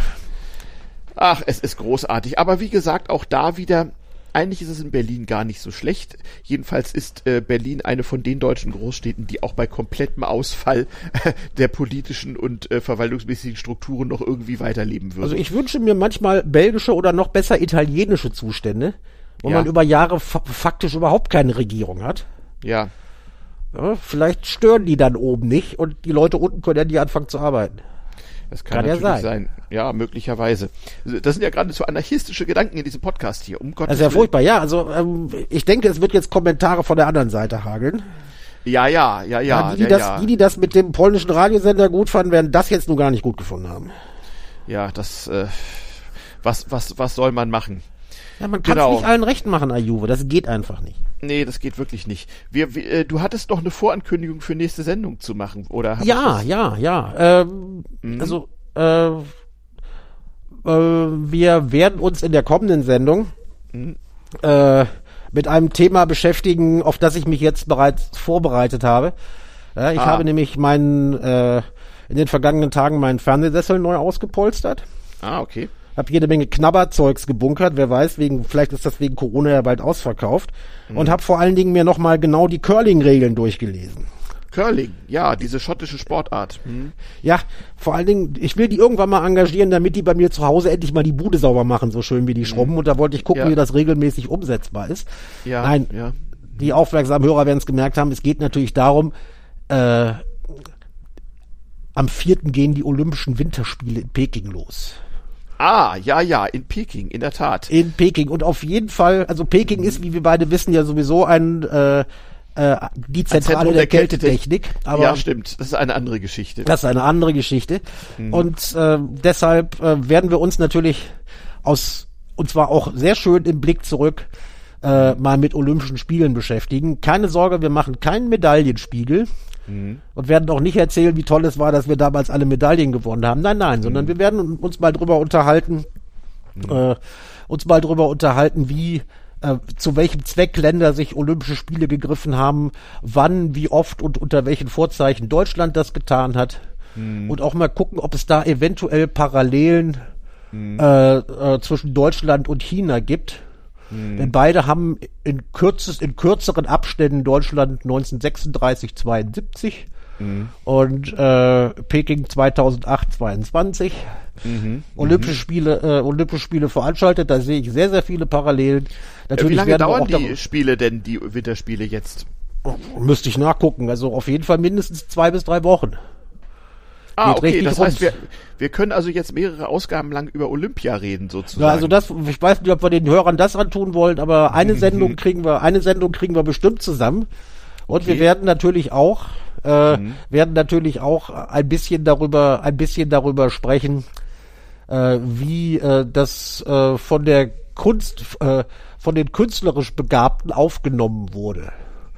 Ach, es ist großartig. Aber wie gesagt, auch da wieder, eigentlich ist es in Berlin gar nicht so schlecht. Jedenfalls ist äh, Berlin eine von den deutschen Großstädten, die auch bei komplettem Ausfall der politischen und äh, verwaltungsmäßigen Strukturen noch irgendwie weiterleben würde. Also ich wünsche mir manchmal belgische oder noch besser italienische Zustände, wo ja. man über Jahre fa faktisch überhaupt keine Regierung hat. Ja. ja. Vielleicht stören die dann oben nicht und die Leute unten können ja nicht anfangen zu arbeiten. Das kann, kann natürlich ja sein. sein. Ja, möglicherweise. Das sind ja gerade so anarchistische Gedanken in diesem Podcast hier. Um Gottes das ist ja furchtbar. Ja, also ähm, ich denke, es wird jetzt Kommentare von der anderen Seite hageln. Ja, ja, ja, ja. ja die, die ja, das, ja. die, die das mit dem polnischen Radiosender gut fanden, werden das jetzt nur gar nicht gut gefunden haben. Ja, das, äh, was, was, was soll man machen? Ja, man kann es genau. nicht allen recht machen, Ajuve. Das geht einfach nicht. Nee, das geht wirklich nicht. Wir, wir, äh, du hattest doch eine Vorankündigung für nächste Sendung zu machen, oder? Ja, ja, ja. Ähm, mhm. Also, äh, äh, wir werden uns in der kommenden Sendung mhm. äh, mit einem Thema beschäftigen, auf das ich mich jetzt bereits vorbereitet habe. Ja, ich ah. habe nämlich meinen äh, in den vergangenen Tagen meinen Fernsehsessel neu ausgepolstert. Ah, okay habe jede Menge Knabberzeugs gebunkert, wer weiß, wegen vielleicht ist das wegen Corona ja bald ausverkauft mhm. und habe vor allen Dingen mir nochmal genau die Curling-Regeln durchgelesen. Curling, ja, diese schottische Sportart. Mhm. Ja, vor allen Dingen, ich will die irgendwann mal engagieren, damit die bei mir zu Hause endlich mal die Bude sauber machen, so schön wie die mhm. schrubben. Mhm. Und da wollte ich gucken, ja. wie das regelmäßig umsetzbar ist. Ja, Nein, ja. die aufmerksamen Hörer werden es gemerkt haben, es geht natürlich darum, äh, am vierten gehen die Olympischen Winterspiele in Peking los. Ah, ja, ja, in Peking, in der Tat. In Peking. Und auf jeden Fall, also Peking ist, wie wir beide wissen, ja sowieso ein äh, äh, die Zentrale der, der Kältetechnik. Aber ja, stimmt. Das ist eine andere Geschichte. Das ist eine andere Geschichte. Mhm. Und äh, deshalb äh, werden wir uns natürlich aus, und zwar auch sehr schön im Blick zurück, äh, mal mit Olympischen Spielen beschäftigen. Keine Sorge, wir machen keinen Medaillenspiegel. Mhm. Und werden auch nicht erzählen, wie toll es war, dass wir damals alle Medaillen gewonnen haben. Nein, nein, mhm. sondern wir werden uns mal drüber unterhalten, mhm. äh, uns mal drüber unterhalten, wie äh, zu welchem Zweck Länder sich Olympische Spiele gegriffen haben, wann, wie oft und unter welchen Vorzeichen Deutschland das getan hat. Mhm. Und auch mal gucken, ob es da eventuell Parallelen mhm. äh, äh, zwischen Deutschland und China gibt Mhm. Denn beide haben in, kürzest, in kürzeren Abständen Deutschland 1936, 72 mhm. und äh, Peking 2008, 22 mhm. Olympische Spiele, äh, Olympische Spiele veranstaltet. Da sehe ich sehr, sehr viele Parallelen. Natürlich Wie lange dauern die Spiele denn, die Winterspiele jetzt? Müsste ich nachgucken. Also auf jeden Fall mindestens zwei bis drei Wochen. Ah, okay, das heißt, wir, wir können also jetzt mehrere Ausgaben lang über Olympia reden, sozusagen. Ja, also das, ich weiß nicht, ob wir den Hörern das antun wollen, aber eine Sendung kriegen wir, eine Sendung kriegen wir bestimmt zusammen. Und okay. wir werden natürlich auch, äh, mhm. werden natürlich auch ein bisschen darüber, ein bisschen darüber sprechen, äh, wie äh, das äh, von der Kunst, äh, von den künstlerisch Begabten aufgenommen wurde.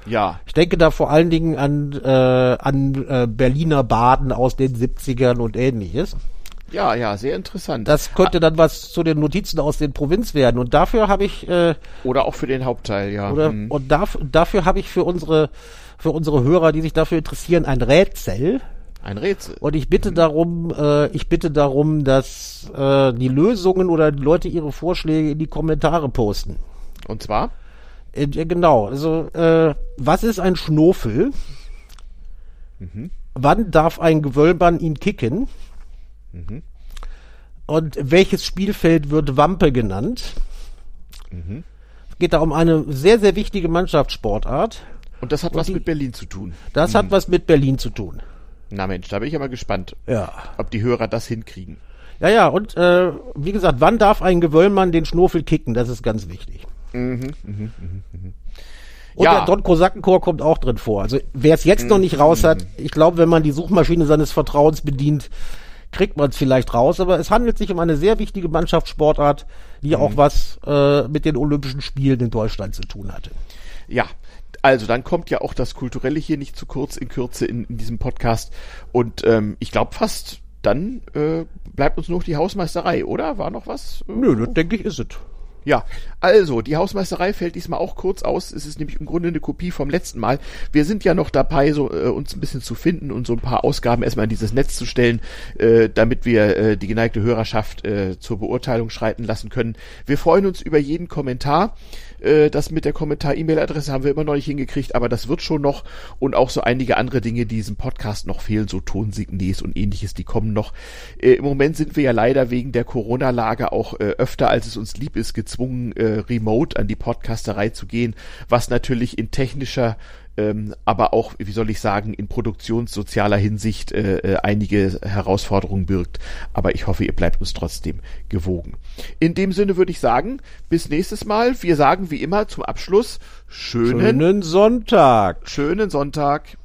Ja. Ich denke da vor allen Dingen an, äh, an äh, Berliner Baden aus den 70ern und ähnliches. Ja, ja, sehr interessant. Das könnte dann was zu den Notizen aus den Provinz werden. Und dafür habe ich äh, oder auch für den Hauptteil, ja. Oder, hm. Und dafür, dafür habe ich für unsere für unsere Hörer, die sich dafür interessieren, ein Rätsel. Ein Rätsel. Und ich bitte mhm. darum, äh, ich bitte darum, dass äh, die Lösungen oder die Leute ihre Vorschläge in die Kommentare posten. Und zwar? Äh, genau. Also, äh, was ist ein Schnofel? Mhm. Wann darf ein Gewölbern ihn kicken? Mhm. Und welches Spielfeld wird Wampe genannt? Mhm. Es geht da um eine sehr, sehr wichtige Mannschaftssportart. Und das hat Und was die, mit Berlin zu tun. Das mhm. hat was mit Berlin zu tun. Na Mensch, da bin ich aber gespannt, ja. ob die Hörer das hinkriegen. Ja, ja, und äh, wie gesagt, wann darf ein Gewöllmann den Schnurfel kicken? Das ist ganz wichtig. Mhm, mh, mh, mh. Und ja. der Don Kosakenchor kommt auch drin vor. Also wer es jetzt noch nicht raus hat, ich glaube, wenn man die Suchmaschine seines Vertrauens bedient, kriegt man es vielleicht raus. Aber es handelt sich um eine sehr wichtige Mannschaftssportart, die mhm. auch was äh, mit den Olympischen Spielen in Deutschland zu tun hatte. Ja, also dann kommt ja auch das Kulturelle hier nicht zu kurz in Kürze in, in diesem Podcast. Und ähm, ich glaube fast, dann äh, bleibt uns nur noch die Hausmeisterei, oder? War noch was? Nö, das denke ich, ist es. Ja, also die Hausmeisterei fällt diesmal auch kurz aus. Es ist nämlich im Grunde eine Kopie vom letzten Mal. Wir sind ja noch dabei, so äh, uns ein bisschen zu finden und so ein paar Ausgaben erstmal in dieses Netz zu stellen, äh, damit wir äh, die geneigte Hörerschaft äh, zur Beurteilung schreiten lassen können. Wir freuen uns über jeden Kommentar. Äh, das mit der Kommentar-E-Mail-Adresse haben wir immer noch nicht hingekriegt, aber das wird schon noch. Und auch so einige andere Dinge, die diesem Podcast noch fehlen, so Tonsignes und ähnliches, die kommen noch. Äh, Im Moment sind wir ja leider wegen der Corona-Lage auch äh, öfter, als es uns lieb ist, gezwungen, äh, remote an die Podcasterei zu gehen, was natürlich in technischer ähm, aber auch, wie soll ich sagen, in produktionssozialer Hinsicht äh, äh, einige Herausforderungen birgt. Aber ich hoffe, ihr bleibt uns trotzdem gewogen. In dem Sinne würde ich sagen, bis nächstes Mal. Wir sagen wie immer zum Abschluss schönen, schönen Sonntag. Schönen Sonntag.